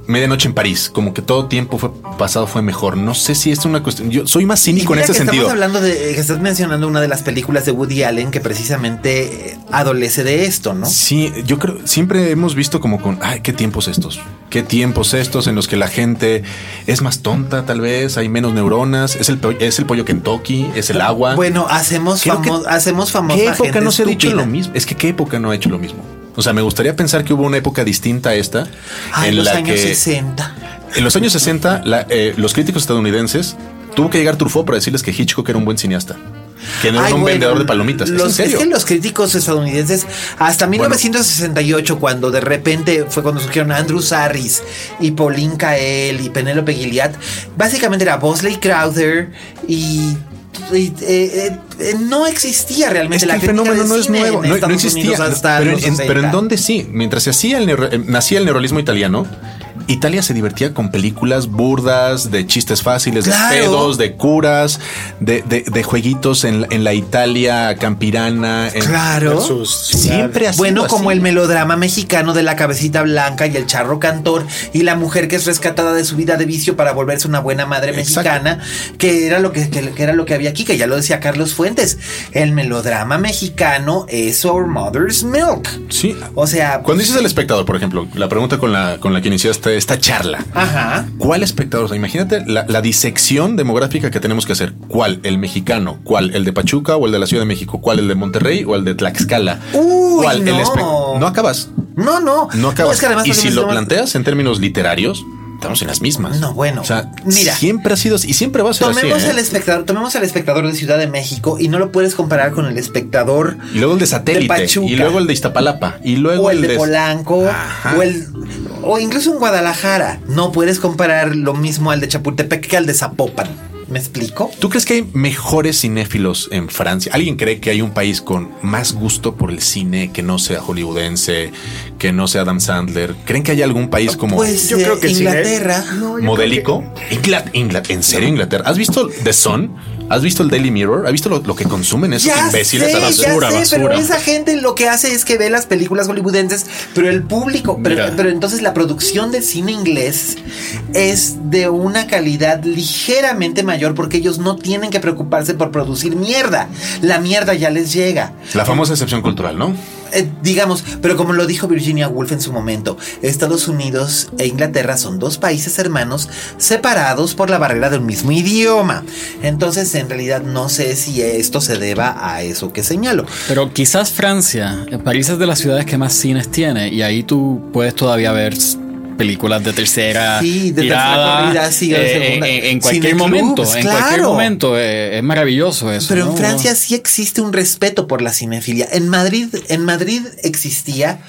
Medianoche en París, como que todo tiempo fue pasado fue mejor. No sé si es una cuestión. Yo soy más cínico en ese sentido. Estamos hablando de que estás mencionando una de las películas de Woody Allen que precisamente eh, adolece de esto, ¿no? Sí, yo creo, siempre hemos visto como con, ay, qué tiempos estos, qué tiempos estos en los que la gente es más tonta, tal vez, hay menos neuronas, es el, es el pollo Kentucky, es el agua. Bueno, hacemos, Creo que- famo- hacemos famosa ¿Qué época gente no se ha dicho lo mismo? Es que qué época no ha hecho lo mismo. O sea, me gustaría pensar que hubo una época distinta a esta, Ay, en los la años que 60. en los años 60 la- eh, los críticos estadounidenses tuvo que llegar Truffaut para decirles que Hitchcock era un buen cineasta, que no era Ay, un bueno, vendedor de palomitas. ¿Es Los, en serio? es que los críticos estadounidenses, hasta 1968, cuando de repente fue cuando surgieron Andrew Sarris y Pauline Kael y Penélope Gilliat, básicamente era Bosley Crowther y. y, eh, eh, no existía realmente Es que la el fenómeno no es nuevo, no, no existía. Hasta pero, en, pero en 60. dónde sí, mientras se hacía el eh, nacía el neorrealismo italiano, Italia se divertía con películas burdas, de chistes fáciles, Claro. de pedos, de curas, de, de- de jueguitos en, la- en la Italia campirana. en- Claro. Siempre sido Bueno, como así. el melodrama mexicano de la cabecita blanca y el charro cantor y la mujer que es rescatada de su vida de vicio para volverse una buena madre Exacto. mexicana, que era lo que, que- que era lo que había aquí, que ya lo decía Carlos Fuentes. El melodrama mexicano es Our Mother's Milk. Sí. O sea, Cuando dices el espectador, por ejemplo, la pregunta con la, con la que iniciaste esta charla. ajá. ¿Cuál espectador? O sea, imagínate la, la disección demográfica que tenemos que hacer. ¿Cuál? ¿El mexicano? ¿Cuál? ¿El de Pachuca o el de la Ciudad de México? ¿Cuál? ¿El de Monterrey o el de Tlaxcala? Uy, ¿Cuál? El no. espe- no acabas. No, no. No acabas. es que además y si lo planteas en términos literarios, estamos en las mismas. No, bueno, O sea, mira. siempre ha sido y siempre va a ser Tomemos así. ¿eh? el espectador, tomemos al espectador de Ciudad de México y no lo puedes comparar con el espectador Y luego el de satélite. de Pachuca. y luego el de Iztapalapa. Y luego o el de Polanco Ajá. o el o incluso en Guadalajara. No puedes comparar lo mismo al de Chapultepec que al de Zapopan. ¿Me explico? ¿Tú crees que hay mejores cinéfilos en Francia? ¿Alguien cree que hay un país con más gusto por el cine que no sea hollywoodense, que no sea Adam Sandler? ¿Creen que hay algún país como Pues Yo eh, creo que el cine- Inglaterra. No, yo modélico? Ingla- Ingla- ¿En serio Inglaterra? ¿Has visto The Sun? ¿Has visto el Daily Mirror? ¿Has visto lo, lo que consumen esos Ya imbéciles? sé, a ya basura, sé, basura. pero esa gente lo que hace es que ve las películas hollywoodenses, pero el público, pero, pero entonces la producción de cine inglés es de una calidad ligeramente mayor porque ellos no tienen que preocuparse por producir mierda. La mierda ya les llega. La famosa excepción cultural, ¿no? Eh, digamos, pero como lo dijo Virginia Woolf en su momento, Estados Unidos e Inglaterra son dos países hermanos separados por la barrera de un mismo idioma. Entonces, en realidad, no sé si esto se deba a eso que señalo. Pero quizás Francia, eh, París es de las ciudades que más cines tiene y ahí tú puedes todavía ver películas de tercera Sí, de tercera tirada, corrida, sí, de eh, segunda. en, en cualquier momento, en cualquier momento eh, es maravilloso eso. Pero en ¿no? Francia sí existe un respeto por la cinefilia. En Madrid, en Madrid existía.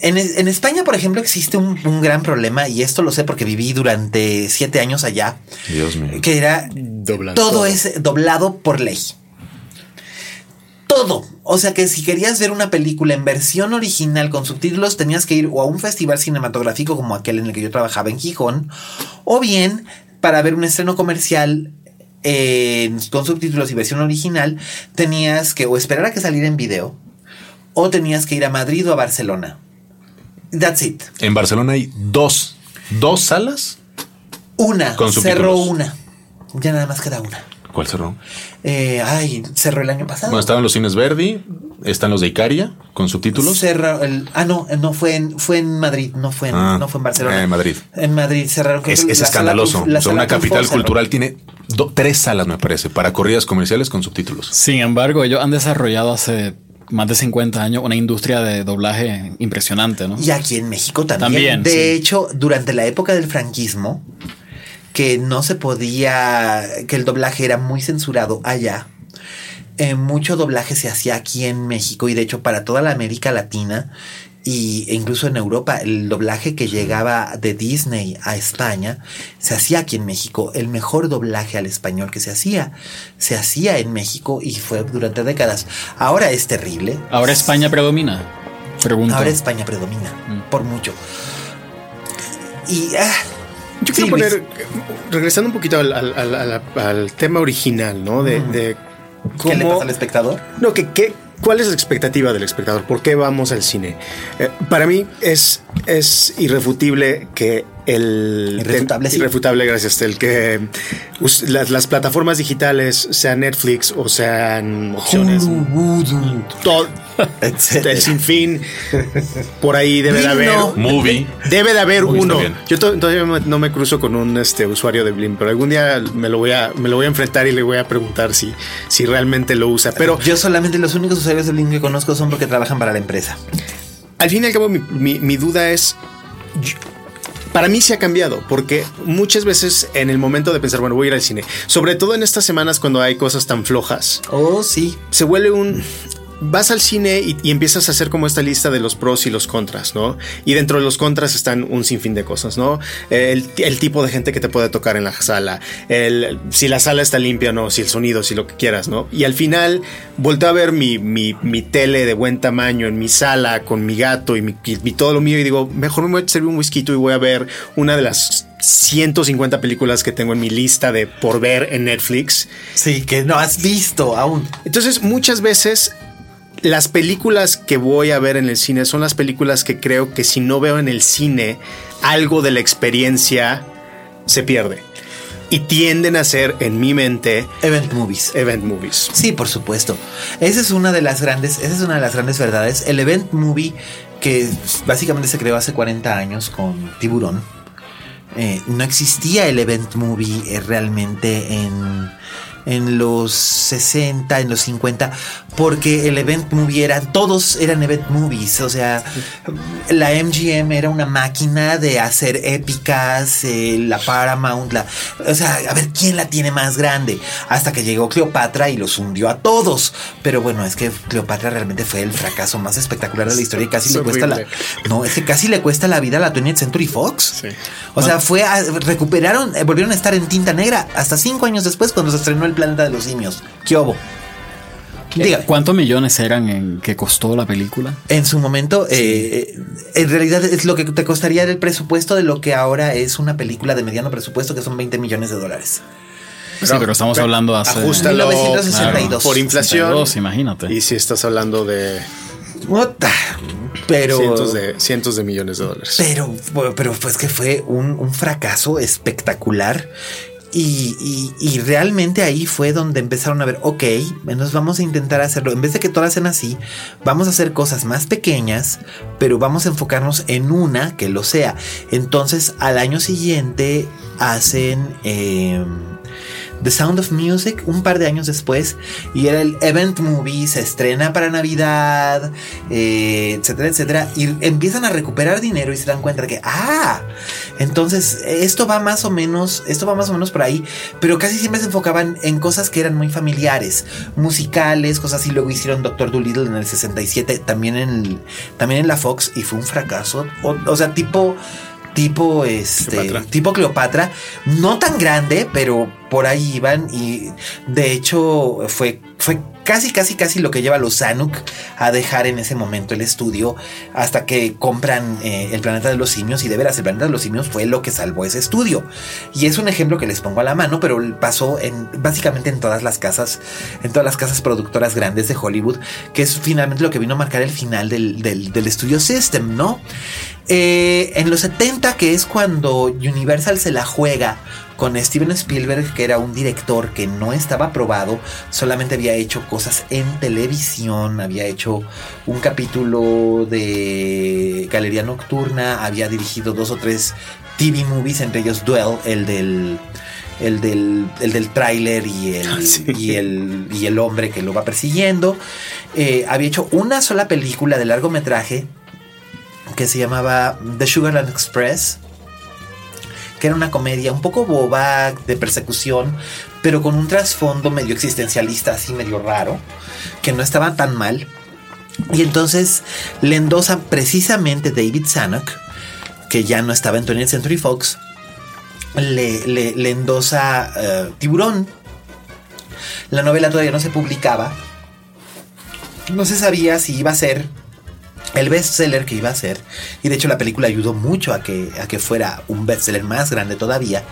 En, en España, por ejemplo, existe un, un gran problema, y esto lo sé porque viví durante siete años allá, Dios mío. que era Doblando todo todo. es doblado por ley. Todo. O sea que si querías ver una película en versión original con subtítulos, tenías que ir o a un festival cinematográfico como aquel en el que yo trabajaba en Gijón, o bien para ver un estreno comercial en- con subtítulos y versión original, tenías que o esperar a que saliera en video, o tenías que ir a Madrid o a Barcelona. That's it. En Barcelona hay dos, dos salas. Una. Con cerró una. Ya nada más queda una. ¿Cuál cerró? Eh, ay, cerró el año pasado. Bueno, estaban los cines Verdi, están los de Icaria con subtítulos. Cerró el, ah, no, no fue en, fue en Madrid, no fue en, Ah, no fue en Barcelona. eh, en Madrid. En Madrid cerraron. Es, es la sala escandaloso. Truf- la O sea, sala una capital cerró. cultural tiene do- tres salas, me parece, para corridas comerciales con subtítulos. Sin embargo, ellos han desarrollado hace más de 50 años una industria de doblaje impresionante, ¿no? Y aquí en México también. También, de sí. hecho, durante la época del franquismo, que no se podía, que el doblaje era muy censurado allá. eh, mucho doblaje se hacía aquí en México y de hecho para toda la América Latina y, e incluso en Europa el doblaje que llegaba de Disney a España se hacía aquí en México. El mejor doblaje al español que se hacía se hacía en México y fue durante décadas. Ahora es terrible. Ahora España predomina. Pregunto. Ahora España predomina Mm. por mucho. Y ah, Yo sí, quiero poner, Luis. regresando un poquito al, al- al- al- al tema original, ¿no? De, de ¿qué le cómo- pasa al espectador? No, que, que- ¿cuál es la expectativa del espectador? ¿Por qué vamos al cine? Eh, para mí es, es irrefutible que el Irrefutable, sí. irrefutable, gracias, el que us- las, las plataformas digitales, sea Netflix o sean opciones, todo, etcétera. el sinfín, por ahí debe de haber. Blim, Movie. Debe de haber uno. Yo to- todavía me- no me cruzo con un este, usuario de Blim, pero algún día me lo voy a me lo voy a enfrentar y le voy a preguntar si, si realmente lo usa. Pero Yo solamente los únicos usuarios de Blink que conozco son porque trabajan para la empresa. Al fin y al cabo mi, mi- mi duda es, yo- para mí se ha cambiado, porque muchas veces en el momento de pensar, bueno, voy a ir al cine, sobre todo en estas semanas cuando hay cosas tan flojas, Oh, sí. se vuelve un... Vas al cine y, y empiezas a hacer como esta lista de los pros y los contras, ¿no? Y dentro de los contras están un sinfín de cosas, ¿no? El, el tipo de gente que te puede tocar en la sala, el, si la sala está limpia o no, si el sonido, si lo que quieras, ¿no? Y al final volteo a ver mi, mi, mi tele de buen tamaño en mi sala con mi gato y, mi, y- y todo lo mío y digo, mejor me voy a servir un whisky y voy a ver una de las 150 películas que tengo en mi lista de por ver en Netflix. Sí, que no has visto aún. Entonces, muchas veces las películas que voy a ver en el cine son las películas que creo que si no veo en el cine algo de la experiencia se pierde. Y tienden a ser, en mi mente, Event Movies. event movies. Sí, por supuesto. Esa es una de las grandes, esa es una de las grandes verdades. El event movie que básicamente se creó hace 40 años con Tiburón. eh, no existía el event movie eh, realmente en, en los 60, en los 50, porque el event movie era, todos eran event movies, o sea, la MGM era una máquina de hacer épicas, eh, la Paramount, la, o sea, a ver quién la tiene más grande, hasta que llegó Cleopatra y los hundió a todos, pero bueno, es que Cleopatra realmente fue el fracaso más espectacular de la historia y casi Es le cuesta la, no, es que casi le cuesta la vida a la 20th Century Fox. Sí. O sea, fue a- recuperaron, eh, volvieron a estar en tinta negra hasta cinco años después cuando se estrenó El Planeta de los Simios. ¿Qué hubo? Diga, ¿Cuántos millones eran en que costó la película? en su momento, eh, en realidad es lo que te costaría el presupuesto de lo que ahora es una película de mediano presupuesto, que son 20 millones de dólares. sí, pero estamos hablando hace... Ajustalo 1962. por inflación. 62, imagínate. Y si estás hablando de Pero, cientos, de, cientos de millones de dólares. pero, pero pues que fue un, un fracaso espectacular. Y, y- y realmente ahí fue donde empezaron a ver, ok, nos vamos a intentar hacerlo. En vez de que todas sean así, vamos a hacer cosas más pequeñas, pero vamos a enfocarnos en una que lo sea. Entonces, al año siguiente hacen eh, The Sound of Music un par de años después y era el Event Movie, se estrena para Navidad, eh, etcétera, etcétera, y empiezan a recuperar dinero y se dan cuenta de que, ah, entonces esto va más o menos, esto va más o menos por ahí, pero casi siempre se enfocaban en cosas que eran muy familiares, musicales, cosas así, luego hicieron Doctor Dolittle en el 67, también en, también en la Fox y fue un fracaso, o, o sea, tipo... Tipo este. Cleopatra. Tipo Cleopatra. No tan grande, pero por ahí iban. Y de hecho, fue, fue casi, casi, casi lo que lleva a los Zanuck a dejar en ese momento el estudio. Hasta que compran eh, el planeta de los simios. Y de veras, el planeta de los simios fue lo que salvó ese estudio. Y es un ejemplo que les pongo a la mano, pero pasó en básicamente en todas las casas, en todas las casas productoras grandes de Hollywood, que es finalmente lo que vino a marcar el final del, del, del Studio System, ¿no? Eh, en los 70, que es cuando Universal se la juega con Steven Spielberg, que era un director que no estaba aprobado, solamente había hecho cosas en televisión, había hecho un capítulo de Galería Nocturna, había dirigido dos o tres TV movies, entre ellos Duel, el del el del, el del tráiler y el, Ah, sí. y, el, y el hombre que lo va persiguiendo. Eh, había hecho una sola película de largometraje que se llamaba The Sugarland Express, que era una comedia un poco boba de persecución, pero con un trasfondo medio existencialista, así medio raro, que no estaba tan mal. Y entonces le endosa precisamente David Zanuck, que ya no estaba en 20th Century Fox, le, le- le endosa eh, Tiburón. La novela todavía no se publicaba. No se sabía si iba a ser el bestseller que iba a ser. Y de hecho la película ayudó mucho a que, a que fuera un bestseller más grande todavía.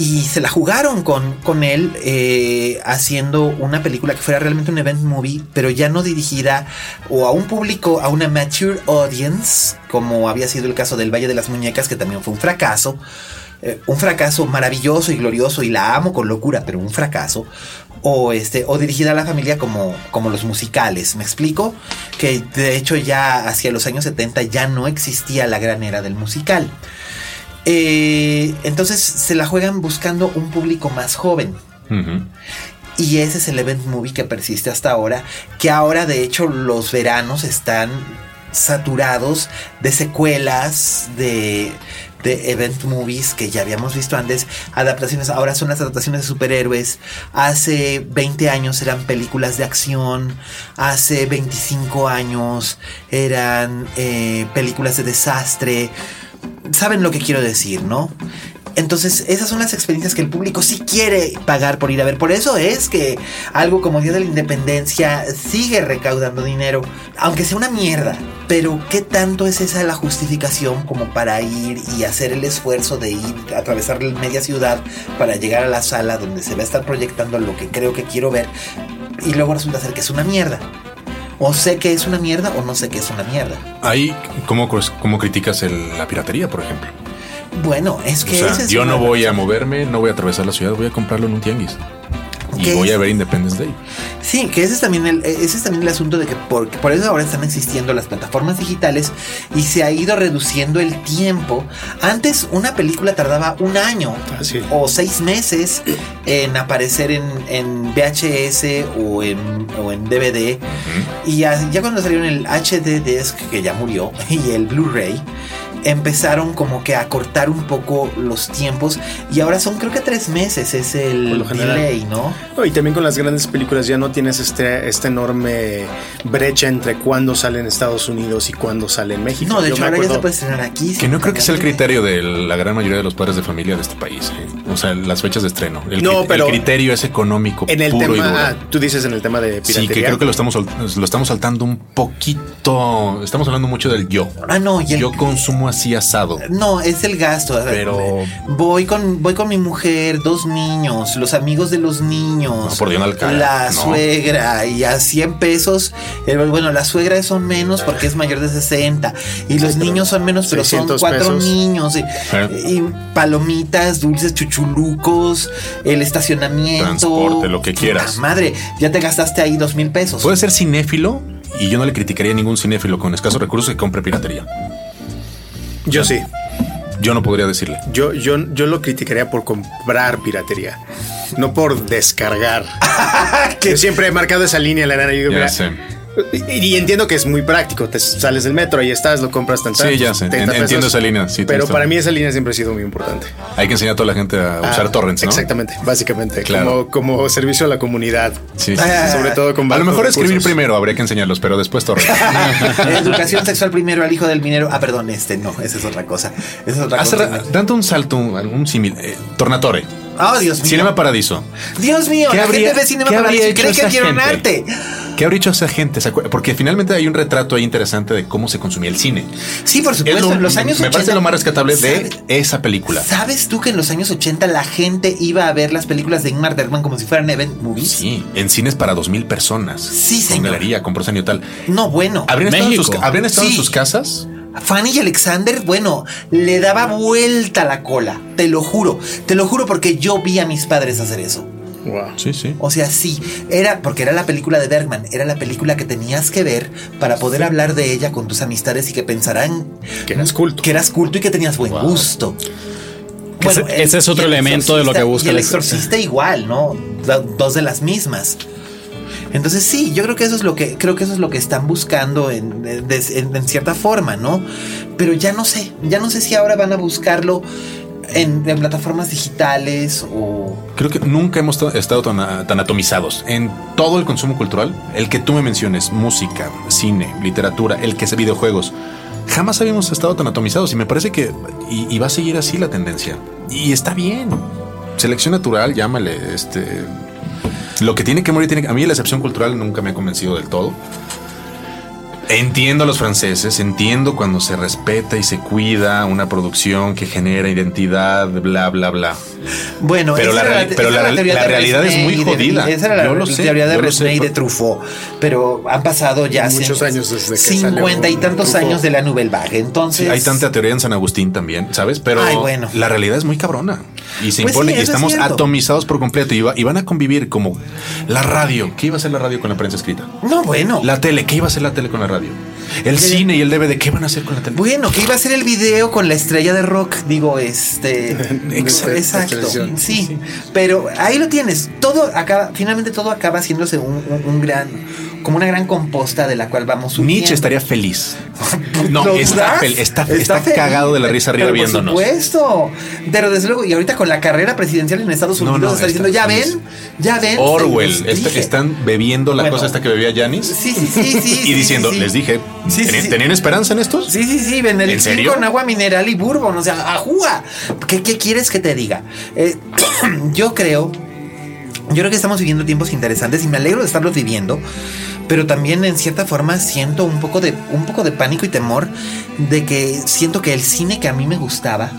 y se la jugaron con, con él eh, haciendo una película que fuera realmente un event movie, pero ya no dirigida o a un público, a una mature audience, como había sido el caso del Valle de las Muñecas, que también fue un fracaso. Eh, un fracaso maravilloso y glorioso y la amo con locura, pero un fracaso. O, este, o dirigida a la familia como, como los musicales, ¿me explico? Que de hecho ya hacia los años 70 ya no existía la gran era del musical. Eh, entonces se la juegan buscando un público más joven. Y ese es el event movie que persiste hasta ahora, que ahora de hecho los veranos están saturados de secuelas, de, de event movies que ya habíamos visto antes, adaptaciones, ahora son las adaptaciones de superhéroes, hace 20 años eran películas de acción, hace 25 años eran eh, películas de desastre, saben lo que quiero decir, ¿no? Entonces, esas son las experiencias que el público sí quiere pagar por ir a ver. Por eso es que algo como Día de la Independencia sigue recaudando dinero, aunque sea una mierda. Pero, ¿qué tanto es esa la justificación como para ir y hacer el esfuerzo de ir a atravesar media ciudad para llegar a la sala donde se va a estar proyectando lo que creo que quiero ver? Y luego resulta ser que es una mierda o sé que es una mierda o no sé que es una mierda. Ahí, ¿cómo, cómo criticas la piratería, por ejemplo? Bueno, es que... yo no voy a moverme, no voy a atravesar la ciudad, voy a comprarlo en un tianguis. Y voy a ver Independence Day. Sí, que ese es también el, ese es también el asunto de que por, por, eso ahora están existiendo las plataformas digitales y se ha ido reduciendo el tiempo. Antes una película tardaba un año ah, o seis meses en aparecer en, en VHS o en, o en DVD. Y ya, ya, cuando salieron el HD disc, que ya murió, y el Blu-ray, empezaron como que a cortar un poco los tiempos y ahora son creo que tres meses es el delay, ¿no? Y también con las grandes películas ya no tienes este, esta enorme brecha entre cuándo sale en Estados Unidos y cuándo sale en México. No, de hecho ahora ya se puede estrenar aquí. Que no creo que sea el criterio de la gran mayoría de los padres de familia de este país. ¿eh? O sea, las fechas de estreno. El, no, pero el criterio es económico. En el tema, tú dices en el tema de piratería. Sí, que creo que lo estamos, lo estamos saltando un poquito. Estamos hablando mucho del yo. Ah, no, yo consumo así asado. No, es el gasto. Pero voy con voy con mi mujer, dos niños, los amigos de los niños, por la suegra y a 100 pesos. bueno, la suegra son menos porque es mayor de 60 y los niños son menos, pero son cuatro niños y, y, palomitas, dulces, chuchulucos, el estacionamiento, transporte, lo que quieras. Madre, ya te gastaste ahí dos mil pesos. Puede ser cinéfilo y yo no le criticaría a ningún cinéfilo con escasos recursos que compre piratería. Yo sí. Yo no podría decirle. Yo, yo, yo lo criticaría por comprar piratería, no por descargar. que siempre he marcado esa línea, la nana. Y, entiendo que es muy práctico. Te sales del metro, y estás, lo compras tan Sí, ya sé. entiendo esa línea. pero para mí esa línea siempre ha sido muy importante. Hay que enseñar a toda la gente a usar ah, torrents, ¿no? Exactamente, básicamente. Como, como servicio a la comunidad. Sí, Sobre todo con A lo mejor escribir primero habría que enseñarlos, pero después torrents. Educación sexual primero al hijo del minero. Ah, perdón, este no, esa es otra cosa. Esa es otra cosa. Dando un salto, un, símil. Eh, tornatore. Oh, Dios mío. Cinema Paradiso. Dios mío, ¿Qué la habría, gente ve Cinema Paradiso y cree que quiero un arte. ¿Qué habría hecho esa gente? Porque finalmente hay un retrato ahí interesante de cómo se consumía el cine. Sí, por supuesto. en los años me 80, me parece lo más rescatable de esa película. ¿Sabes tú que en los años 80 la gente iba a ver las películas de Ingmar Bergman como si fueran event movies? Sí, en cines para dos mil personas. Sí, señor. Con galería, con y tal. No, bueno. ¿Habrían estado, en sus, ¿habrían estado en sus casas? Fanny y Alexander, bueno, le daba vuelta la cola, te lo juro, te lo juro porque yo vi a mis padres hacer eso. Sí, sí. O sea, sí, era porque era la película de Bergman, era la película que tenías que ver para poder hablar de ella con tus amistades y que pensarán que eras culto. Que eras culto y que tenías buen gusto. ese, es otro elemento de lo que busca el exorcista igual, ¿no? Dos de las mismas. Entonces sí, yo creo que eso es lo que creo que eso es lo que están buscando en, en cierta forma, ¿no? Pero ya no sé, ya no sé si ahora van a buscarlo en, plataformas digitales o... Creo que nunca hemos estado tan, atomizados. En todo el consumo cultural, el que tú me menciones, música, cine, literatura, el que es videojuegos, jamás habíamos estado tan atomizados y me parece que... Y, va a seguir así la tendencia. Y está bien. Selección natural, llámale, este... Lo que tiene que morir tiene que... A mí la excepción cultural nunca me ha convencido del todo. Entiendo a los franceses, entiendo cuando se respeta y se cuida una producción que genera identidad, bla, bla, bla. Bueno, pero la, realidad es muy jodida. Esa era la teoría de Resnay y de Truffaut. Pero han pasado ya muchos años desde que cincuenta y tantos años de la Nouvelle Vague. Entonces hay tanta teoría en San Agustín también, ¿sabes? Pero bueno. la realidad es muy cabrona y se Pues impone sí, y estamos es atomizados por completo y, va- y van a convivir como la radio. ¿Qué iba a hacer la radio con la prensa escrita? No, bueno. La tele, ¿qué iba a hacer la tele con la radio? El cine y el DVD, ¿qué van a hacer con la tele? Bueno, que iba a ser el video con la estrella de rock, digo, este, Exacto. exacto, Televisión. sí, pero ahí lo tienes, todo acaba, finalmente todo acaba haciéndose un, un- un gran, como una gran composta de la cual vamos Nietzsche surgiendo. estaría feliz. No, ¿Lo está, fel- está, está cagado de la risa arriba pero viéndonos. Por supuesto, pero desde luego, y ahorita con la carrera presidencial en Estados No, Unidos no, está está diciendo, ya ven, ya ven. Orwell, se los est- dije". están bebiendo la Bueno. cosa esta que bebía Janis Sí, sí, sí, sí. y sí, diciendo, sí, sí. les dije, Sí, sí, ¿tenían, sí. tenían esperanza en estos? Sí, sí, sí, Benedictín ¿En serio? con agua mineral y bourbon, o sea, ajúa. ¿Qué, qué quieres que te diga? Eh, yo creo, yo creo que estamos viviendo tiempos interesantes y me alegro de estarlos viviendo, pero también en cierta forma siento un poco de, un poco de pánico y temor de que siento que el cine que a mí me gustaba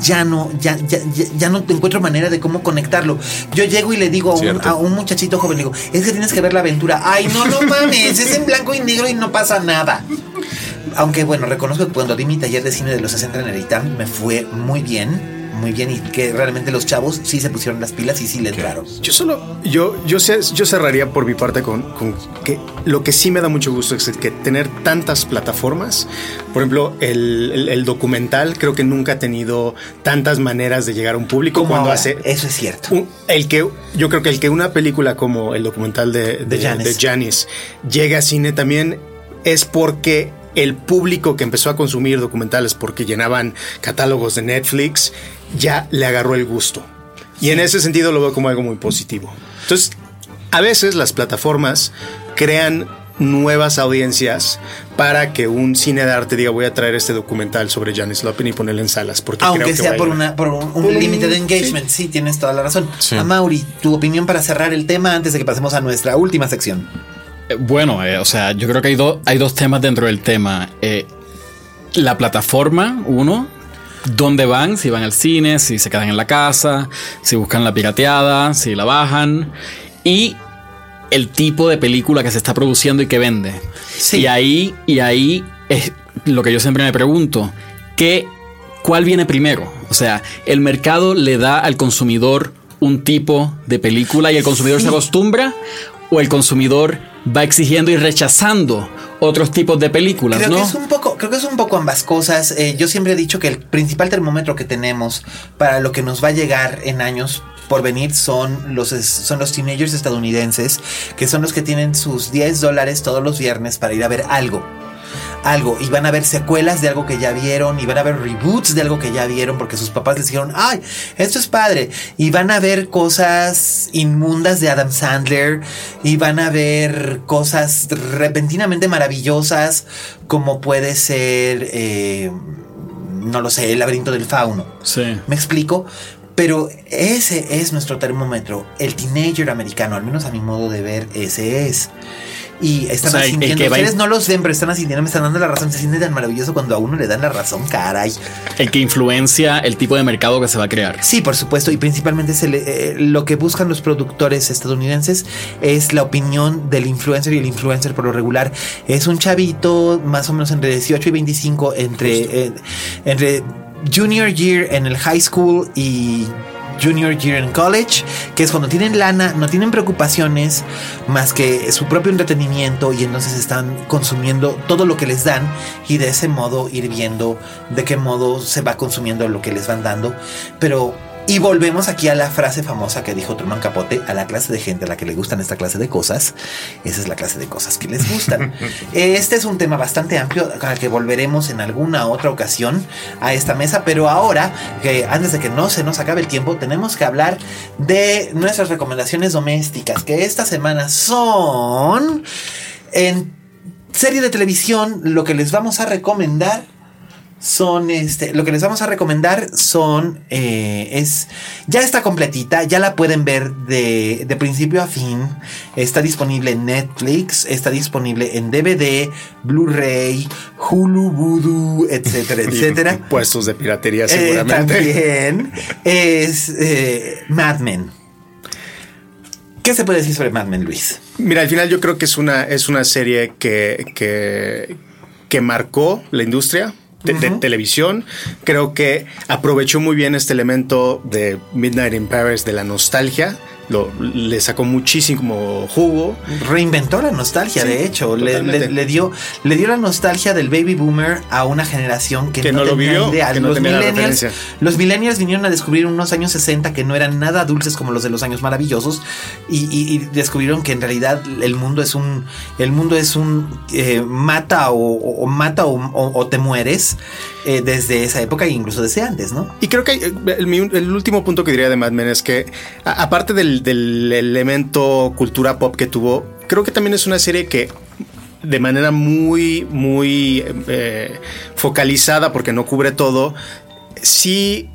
ya no, ya, ya, ya, ya no te encuentro manera de cómo conectarlo. Yo llego y le digo a un, Cierto. a un muchachito joven, le digo, es que tienes que ver la aventura. Ay, no, no mames, es en blanco y negro y no pasa nada. Aunque bueno, reconozco que cuando di mi taller de cine de los 60 en el ITAM me fue muy bien, muy bien y que realmente los chavos sí se pusieron las pilas y sí le entraron. Yo solo, yo, yo, sé- yo cerraría por mi parte con, con que lo que sí me da mucho gusto es que tener tantas plataformas, por ejemplo, el, el- el documental creo que nunca ha tenido tantas maneras de llegar a un público Como cuando ahora, hace eso es cierto. un- el que yo creo que el que una película como el documental de, de, Janis. de llegue a cine también es porque el público que empezó a consumir documentales porque llenaban catálogos de Netflix ya le agarró el gusto. Y en ese sentido lo veo como algo muy positivo. Entonces, a veces las plataformas crean nuevas audiencias para que un cine de arte diga voy a traer este documental sobre Janis Joplin y ponerlo en salas porque creo Aunque que sea por, ir. una, por un, un limited engagement, sí. tienes toda la razón. Sí. A Mauri, tu opinión para cerrar el tema antes de que pasemos a nuestra última sección. Eh, Bueno, eh, o sea, yo creo que hay, dos hay dos temas dentro del tema. Eh, la plataforma, uno, dónde van, si van al cine, si se quedan en la casa, si buscan la pirateada, si la bajan. Y el tipo de película que se está produciendo y que vende. Sí. Y ahí, y ahí es lo que yo siempre me pregunto. ¿qué, ¿Cuál viene primero? O sea, el mercado le da al consumidor un tipo de película y el consumidor se acostumbra o el consumidor va exigiendo y rechazando otros tipos de películas, Creo ¿no? que es un poco, creo que es un poco ambas cosas. Eh, yo siempre he dicho que el principal termómetro que tenemos para lo que nos va a llegar en años por venir son los, son los teenagers estadounidenses, que son los que tienen sus 10 dólares todos los viernes para ir a ver algo. Algo, y van a ver secuelas de algo que ya vieron, y van a ver reboots de algo que ya vieron, porque sus papás les dijeron, ay, esto es padre, y van a ver cosas inmundas de Adam Sandler, y van a ver cosas repentinamente maravillosas, como puede ser, eh, no lo sé, el laberinto del fauno. Sí. ¿Me explico? Pero ese es nuestro termómetro. El teenager americano, al menos a mi modo de ver, ese es. Y están O sea, asintiendo. Ustedes no los ven, pero están asintiendo, me están dando la razón. Se siente tan maravilloso cuando a uno le dan la razón, caray. El que influencia el tipo de mercado que se va a crear. Sí, por supuesto, y principalmente se le- eh, lo que buscan los productores estadounidenses es la opinión del influencer y el influencer por lo regular es un chavito más o menos entre 18 y 25 entre, eh, entre junior year en el high school y junior year en college, que es cuando tienen lana, no tienen preocupaciones más que su propio entretenimiento y entonces están consumiendo todo lo que les dan y de ese modo ir viendo de qué modo se va consumiendo lo que les van dando. Pero, y volvemos aquí a la frase famosa que dijo Truman Capote, a la clase de gente a la que le gustan esta clase de cosas, esa es la clase de cosas que les gustan. este es un tema bastante amplio al que volveremos en alguna otra ocasión a esta mesa, pero ahora, que antes de que no se nos acabe el tiempo, tenemos que hablar de nuestras recomendaciones domésticas, que esta semana son en serie de televisión, lo que les vamos a recomendar son este, lo que les vamos a recomendar son, eh, es, ya está completita, ya la pueden ver de, de, principio a fin, está disponible en Netflix, está disponible en DVD, Blu-ray, Hulu, Voodoo, etcétera, etcétera. Puestos de piratería seguramente. Eh, también es eh, Mad Men. ¿Qué se puede decir sobre Mad Men, Luis? Mira, al final yo creo que es una, es una serie que, que, que marcó la industria de, televisión. Creo que aprovechó muy bien este elemento de Midnight in Paris, de la nostalgia, lo, le sacó muchísimo jugo. Reinventó la nostalgia, de hecho. Le, dio, le dio la nostalgia del baby boomer a una generación que, no, lo vivió, idea. los, millennials, los millennials vinieron a descubrir unos años 60 que no eran nada dulces como los de los años maravillosos y, descubrieron que en realidad el mundo es un el mundo es un eh, mata o, mata o, te mueres eh, desde esa época e incluso desde antes, ¿no? Y creo que eh, el, el último punto que diría de Mad Men es que aparte del del, elemento cultura pop que tuvo, creo que también es una serie que de manera muy, muy eh, focalizada, porque no cubre todo, sí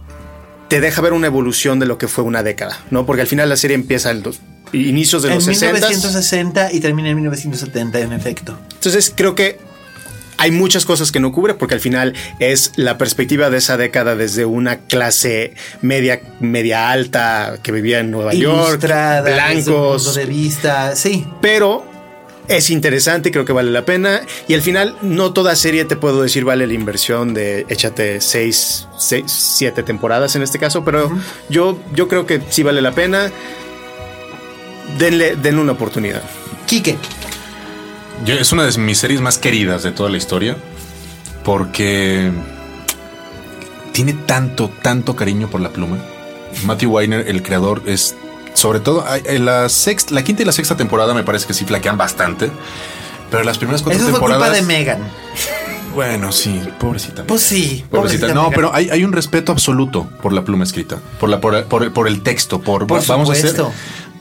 te deja ver una evolución de lo que fue una década, ¿no? Porque al final la serie empieza en los inicios de los 60. En 1960 y termina en 1970, en efecto. Entonces creo que hay muchas cosas que no cubre porque al final es la perspectiva de esa década desde una clase media, media alta que vivía en Nueva York, blancos. de vista, sí. Pero es interesante, creo que vale la pena. Y al final, no toda serie te puedo decir vale la inversión de échate seis, seis siete temporadas en este caso, pero yo, yo creo que sí vale la pena. Denle, denle una oportunidad. Quique es una de mis series más queridas de toda la historia porque tiene tanto, tanto cariño por la pluma. Matthew Weiner, el creador, es sobre todo en la sexta, la quinta y la sexta temporada me parece que sí flaquean bastante, pero las primeras cuatro Eso temporadas. Culpa de Megan. Bueno, sí, pobrecita. Pues sí, pobrecita. no, pero hay, un respeto absoluto por la pluma escrita, por la por, el texto, por, por vamos a hacer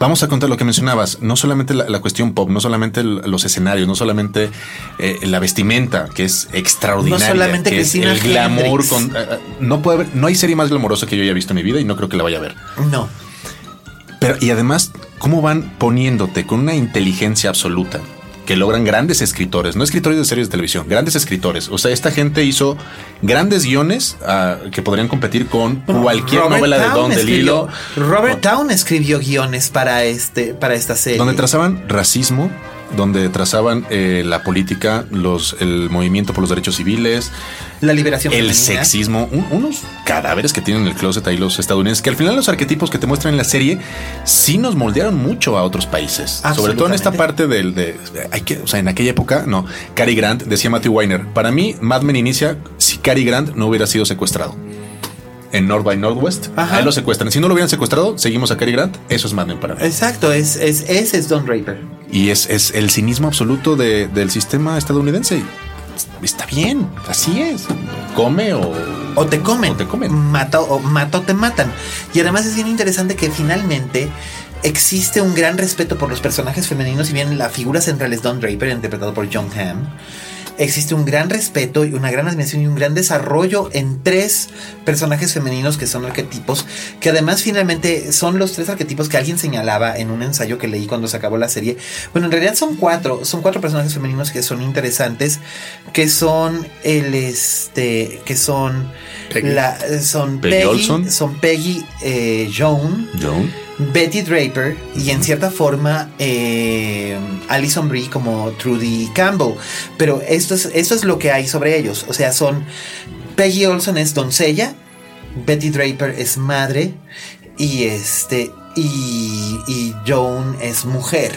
Vamos a contar lo que mencionabas, no solamente la, cuestión pop, no solamente los escenarios, no solamente eh, la vestimenta, que es extraordinaria, no solamente que es el glamour. Con, eh, eh, no puede haber, no hay serie más glamorosa que yo haya visto en mi vida y no creo que la vaya a ver. No. Pero, y además, ¿cómo van poniéndote con una inteligencia absoluta? Que logran grandes escritores, no escritores de series de televisión, grandes escritores. O sea, esta gente hizo grandes guiones ah, que podrían competir con cualquier novela de Don DeLillo. Robert Town escribió guiones para este para esta serie. Donde trazaban racismo, donde trazaban eh, la política, los, el movimiento por los derechos civiles, la liberación, el sexismo, unos cadáveres que tienen en el closet ahí los estadounidenses, que al final los arquetipos que te muestran en la serie sí nos moldearon mucho a otros países, sobre todo en esta parte del de, hay que, o sea, en aquella época, no, Cary Grant decía Matthew Weiner, para mí Mad Men inicia si Cary Grant no hubiera sido secuestrado en North by Northwest. Ahí lo secuestran. Si no lo hubieran secuestrado, seguimos a Cary Grant. Eso es Mad Men para mí. Exacto, es, es, ese es Don Draper. Y es, es el cinismo absoluto del sistema estadounidense. Está bien, así es. Come o. O te comen. O te comen. Mata o, mata o te matan. Y además es bien interesante que finalmente existe un gran respeto por los personajes femeninos, y bien la figura central es Don Draper, interpretado por John Hamm existe un gran respeto y una gran admiración y un gran desarrollo en tres personajes femeninos que son arquetipos, que además finalmente son los tres arquetipos que alguien señalaba en un ensayo que leí cuando se acabó la serie. Bueno, en realidad son cuatro, son cuatro personajes femeninos que son interesantes, que son el este, que son La, son Peggy, son Peggy eh, Joan. Betty Draper y en cierta forma eh, Alison Brie como Trudy Campbell. Pero esto es, esto es lo que hay sobre ellos. O sea, son Peggy Olson es doncella, Betty Draper es madre y este y, y Joan es mujer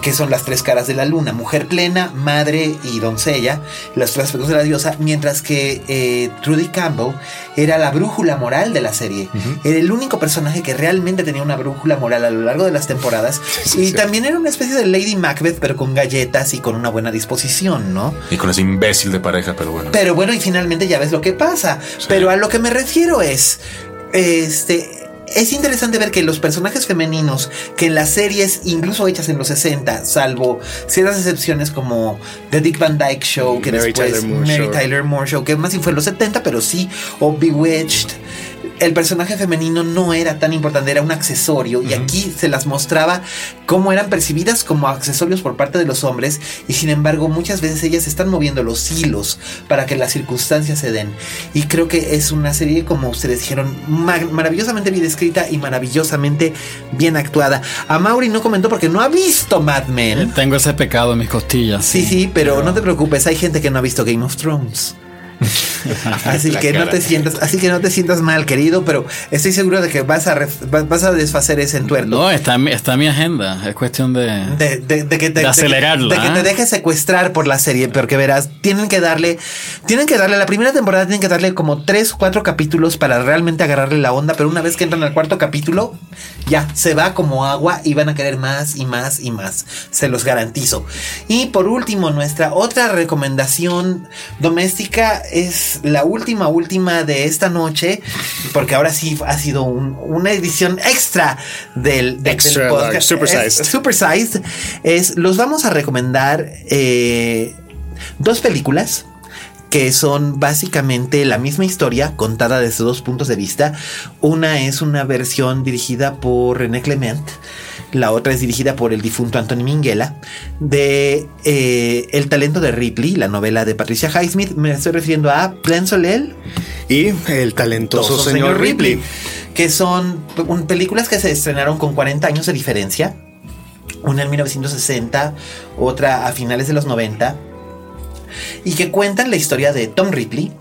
que son las tres caras de la luna, mujer plena, madre y doncella, las tres aspectos de la diosa, mientras que eh, Trudy Campbell era la brújula moral de la serie. Era el único personaje que realmente tenía una brújula moral a lo largo de las temporadas. y también era una especie de Lady Macbeth, pero con galletas y con una buena disposición, ¿no? Y con ese imbécil de pareja, pero bueno. Pero bueno, y finalmente ya ves lo que pasa. Pero a lo que me refiero es, este, es interesante ver que los personajes femeninos que en las series, incluso hechas en los 60, salvo ciertas excepciones como The Dick Van Dyke Show, que Mary después Tyler Moore Mary Show. Tyler Moore Show, que más bien fue en los 70, pero sí, o Bewitched. El personaje femenino no era tan importante, era un accesorio y aquí se las mostraba cómo eran percibidas como accesorios por parte de los hombres y sin embargo muchas veces ellas están moviendo los hilos para que las circunstancias se den. Y creo que es una serie, como ustedes dijeron, ma- maravillosamente bien escrita y maravillosamente bien actuada. A Mauri no comentó porque no ha visto Mad Men. Tengo ese pecado en mis costillas. Sí, sí, pero no te preocupes, hay gente que no ha visto Game of Thrones. Así que no te sientas, así que no te sientas mal, querido, pero estoy seguro de que vas a vas a desfacer ese entuerto. No, está, en mi- está en mi agenda. Es cuestión de. De, de- de que te, De acelerarla, de que, que ¿eh? te dejes secuestrar por la serie, porque verás, tienen que darle, tienen que darle, la primera temporada tienen que darle como tres, cuatro capítulos para realmente agarrarle la onda, pero una vez que entran al cuarto capítulo, ya, se va como agua y van a querer más y más y más, se los garantizo. Y por último, nuestra otra recomendación doméstica es la última, última de esta noche, porque ahora sí ha sido un- una edición extra del, podcast. large, supersized. Es- Supersized es los vamos a recomendar eh, dos películas que son básicamente la misma historia contada desde dos puntos de vista. Una es una versión dirigida por René Clement, la otra es dirigida por el difunto Anthony Minghella, de eh, El talento de Ripley, la novela de Patricia Highsmith. Me estoy refiriendo a Plan Solel Y el talentoso Toso señor Ripley. que son películas que se estrenaron con 40 años de diferencia. Una en 1960, otra a finales de los 90. Y que cuentan la historia de Tom Ripley,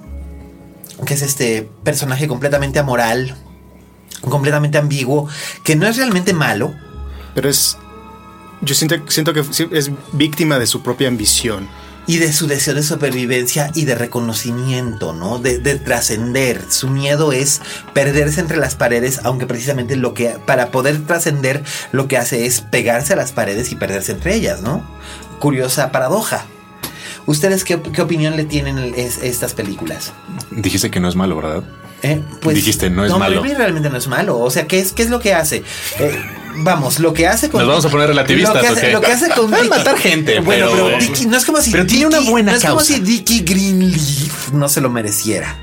que es este personaje completamente amoral, completamente ambiguo, que no es realmente malo, Pero es. Yo siento, siento que es víctima de su propia ambición. y de su deseo de supervivencia y de reconocimiento, ¿no? De, de trascender. Su miedo es perderse entre las paredes, aunque precisamente lo que para poder trascender lo que hace es pegarse a las paredes y perderse entre ellas, ¿no? Curiosa paradoja. ¿Ustedes qué, qué opinión le tienen estas películas? Dijiste que no es malo, ¿verdad? Eh, Dijiste, no es malo. Ripley realmente no es malo. O sea, ¿qué es, qué es lo que hace? Eh, vamos, lo que hace con. Nos vamos a poner relativistas, Lo que hace, ¿o qué? lo que hace con. Matar gente, Bueno, pero- pero, Dickie- no es como si. pero tiene una buena No es como si Dickie Greenleaf no se lo mereciera.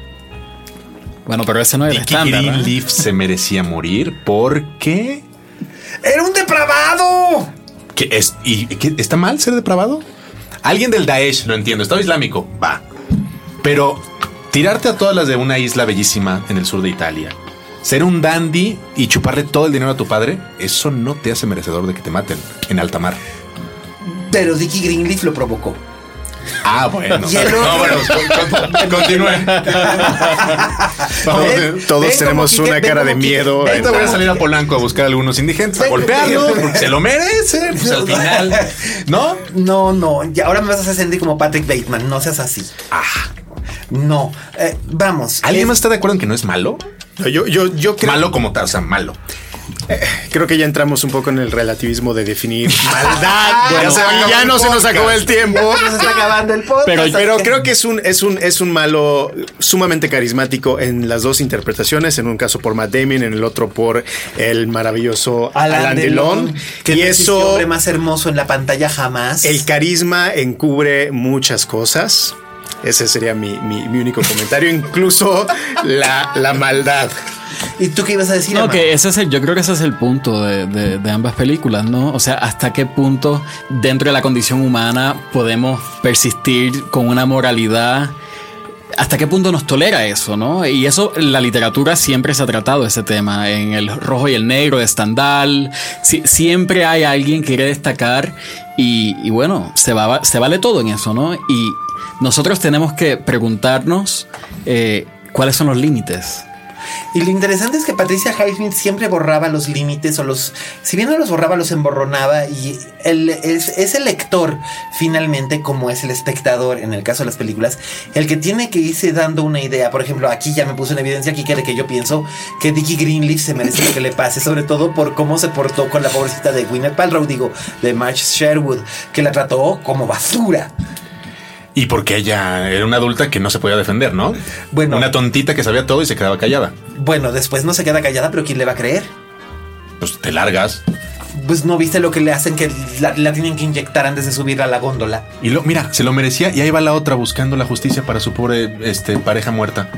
Bueno, pero ese no es el Dickie estándar. ¿eh? Greenleaf se merecía morir porque ¡Era un depravado! ¿Qué es y qué- está mal ser depravado. Alguien del Daesh, lo entiendo, Estado Islámico, va. Pero tirarte a todas las de una isla bellísima en el sur de Italia, ser un dandy y chuparle todo el dinero a tu padre, eso no te hace merecedor de que te maten en alta mar. Pero Dickie Greenleaf lo provocó. Ah, bueno. Y el otro- No, bueno, con- con- continúen. Vamos, Ven, eh, Todos ven tenemos Quique, una cara de Quique, miedo. Ahorita voy a salir a Polanco a buscar a algunos indigentes, a Ven, golpearlos, porque se lo merecen. Pues al final, ¿no? No, no, ya ahora me vas a hacer sentir como Patrick Bateman, no seas así. Ah, no, eh, vamos. ¿Alguien es- más está de acuerdo en que no es malo? Yo, yo, yo creo, Malo como tal, o sea, malo. Creo que ya entramos un poco en el relativismo de definir maldad. Bueno, acabó ya el no se nos acabó el tiempo. Ya se está acabando el podcast. Pero- Pero creo que es un, es un, es un malo sumamente carismático en las dos interpretaciones. En un caso por Matt Damon, en el otro por el maravilloso Alan, Alan, Delon, Delon. que Y no existe eso, hombre más hermoso en la pantalla jamás. el carisma encubre muchas cosas. Ese sería mi, mi- mi único comentario, incluso la, la maldad. ¿Y tú qué ibas a decir? No, Emma? que ese es el, yo creo que ese es el punto de, de- de ambas películas, ¿no? O sea, hasta qué punto dentro de la condición humana podemos persistir con una moralidad. ¿Hasta qué punto nos tolera eso, no? Y eso, la literatura siempre se ha tratado ese tema. En el rojo y el negro de Stendhal, si- siempre hay alguien que quiere destacar y, y bueno, se, va, se vale todo en eso, ¿no? Y nosotros tenemos que preguntarnos eh, cuáles son los límites. Y lo interesante es que Patricia Highsmith siempre borraba los límites o los, si bien no los borraba, los emborronaba y es, el lector finalmente, como es el espectador en el caso de las películas, el que tiene que irse dando una idea. Por ejemplo, aquí ya me puse en evidencia aquí que yo pienso que Dickie Greenleaf se merece lo que le pase, sobre todo por cómo se portó con la pobrecita de Gwyneth Paltrow, digo, de Marge Sherwood, que la trató como basura. Y porque ella era una adulta que no se podía defender, ¿no? Bueno. Una tontita que sabía todo y se quedaba callada. Bueno, después no se queda callada, pero ¿quién le va a creer? Pues te largas. Pues no viste lo que le hacen que la, la tienen que inyectar antes de subir a la góndola. Y lo, mira, se lo merecía y ahí va la otra buscando la justicia para su pobre este, pareja muerta.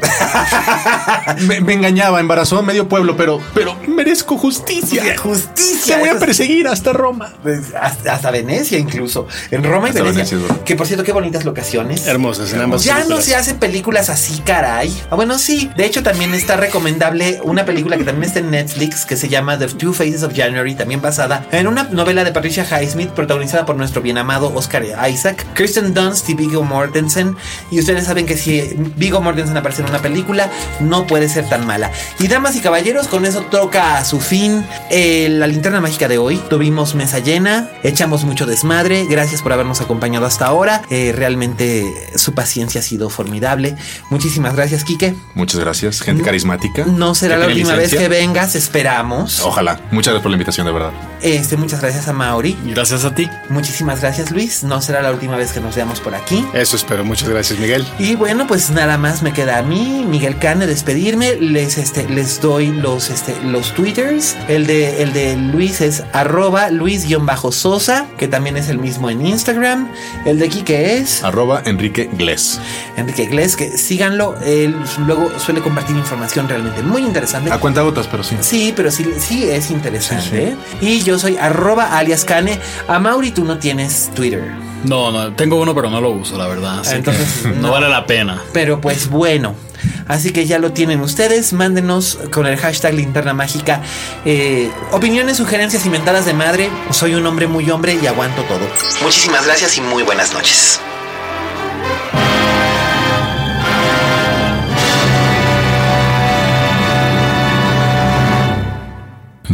me, me engañaba, embarazó a medio pueblo, pero, pero merezco justicia. Justicia. Te voy a perseguir hasta Roma. pues, hasta, hasta Venecia incluso. En Roma y Hasta Venecia. Que por cierto, qué bonitas locaciones. Hermosas en ambas Ya no se hacen películas así, caray. Ah, bueno, sí. De hecho, también está recomendable una película que también está en Netflix que se llama The Two Faces of January, también basada en una novela de Patricia Highsmith, protagonizada por nuestro bien amado Oscar Isaac, Kristen Dunst y Viggo Mortensen. Y ustedes saben que si Viggo Mortensen aparece en una película, no puede ser tan mala. Y damas y caballeros, con eso toca a su fin eh, la linterna mágica de hoy. Tuvimos mesa llena, echamos mucho desmadre. Gracias por habernos acompañado hasta ahora. Eh, realmente su paciencia ha sido formidable. Muchísimas gracias, Quique. Muchas gracias, gente carismática. No será la última vez que vengas, esperamos. Ojalá. Muchas gracias por la invitación, de verdad. Este, muchas gracias a Mauri. Gracias a ti. Muchísimas gracias, Luis. No será la última vez que nos veamos por aquí. Eso espero. Muchas gracias, Miguel. Y bueno, pues nada más me queda a mí, Miguel Cane, despedirme. Les, este, les doy los, este, los twitters. El de, el de Luis es arroba Luis-Sosa, que también es el mismo en Instagram. El de Quique es Arroba Enrique Glés. Enrique Gles, que síganlo. Él luego suele compartir información realmente muy interesante. A cuenta gotas, pero sí. Sí, pero sí, sí es interesante. Y yo soy arroba alias Cane. A Mauri tú no tienes Twitter. No, no, tengo uno, pero no lo uso, la verdad. Así Entonces, que no, no. vale la pena. Pero pues bueno. Así que ya lo tienen ustedes. Mándenos con el hashtag linterna mágica eh, opiniones, sugerencias inventadas de madre. Soy un hombre muy hombre y aguanto todo. Muchísimas gracias y muy buenas noches.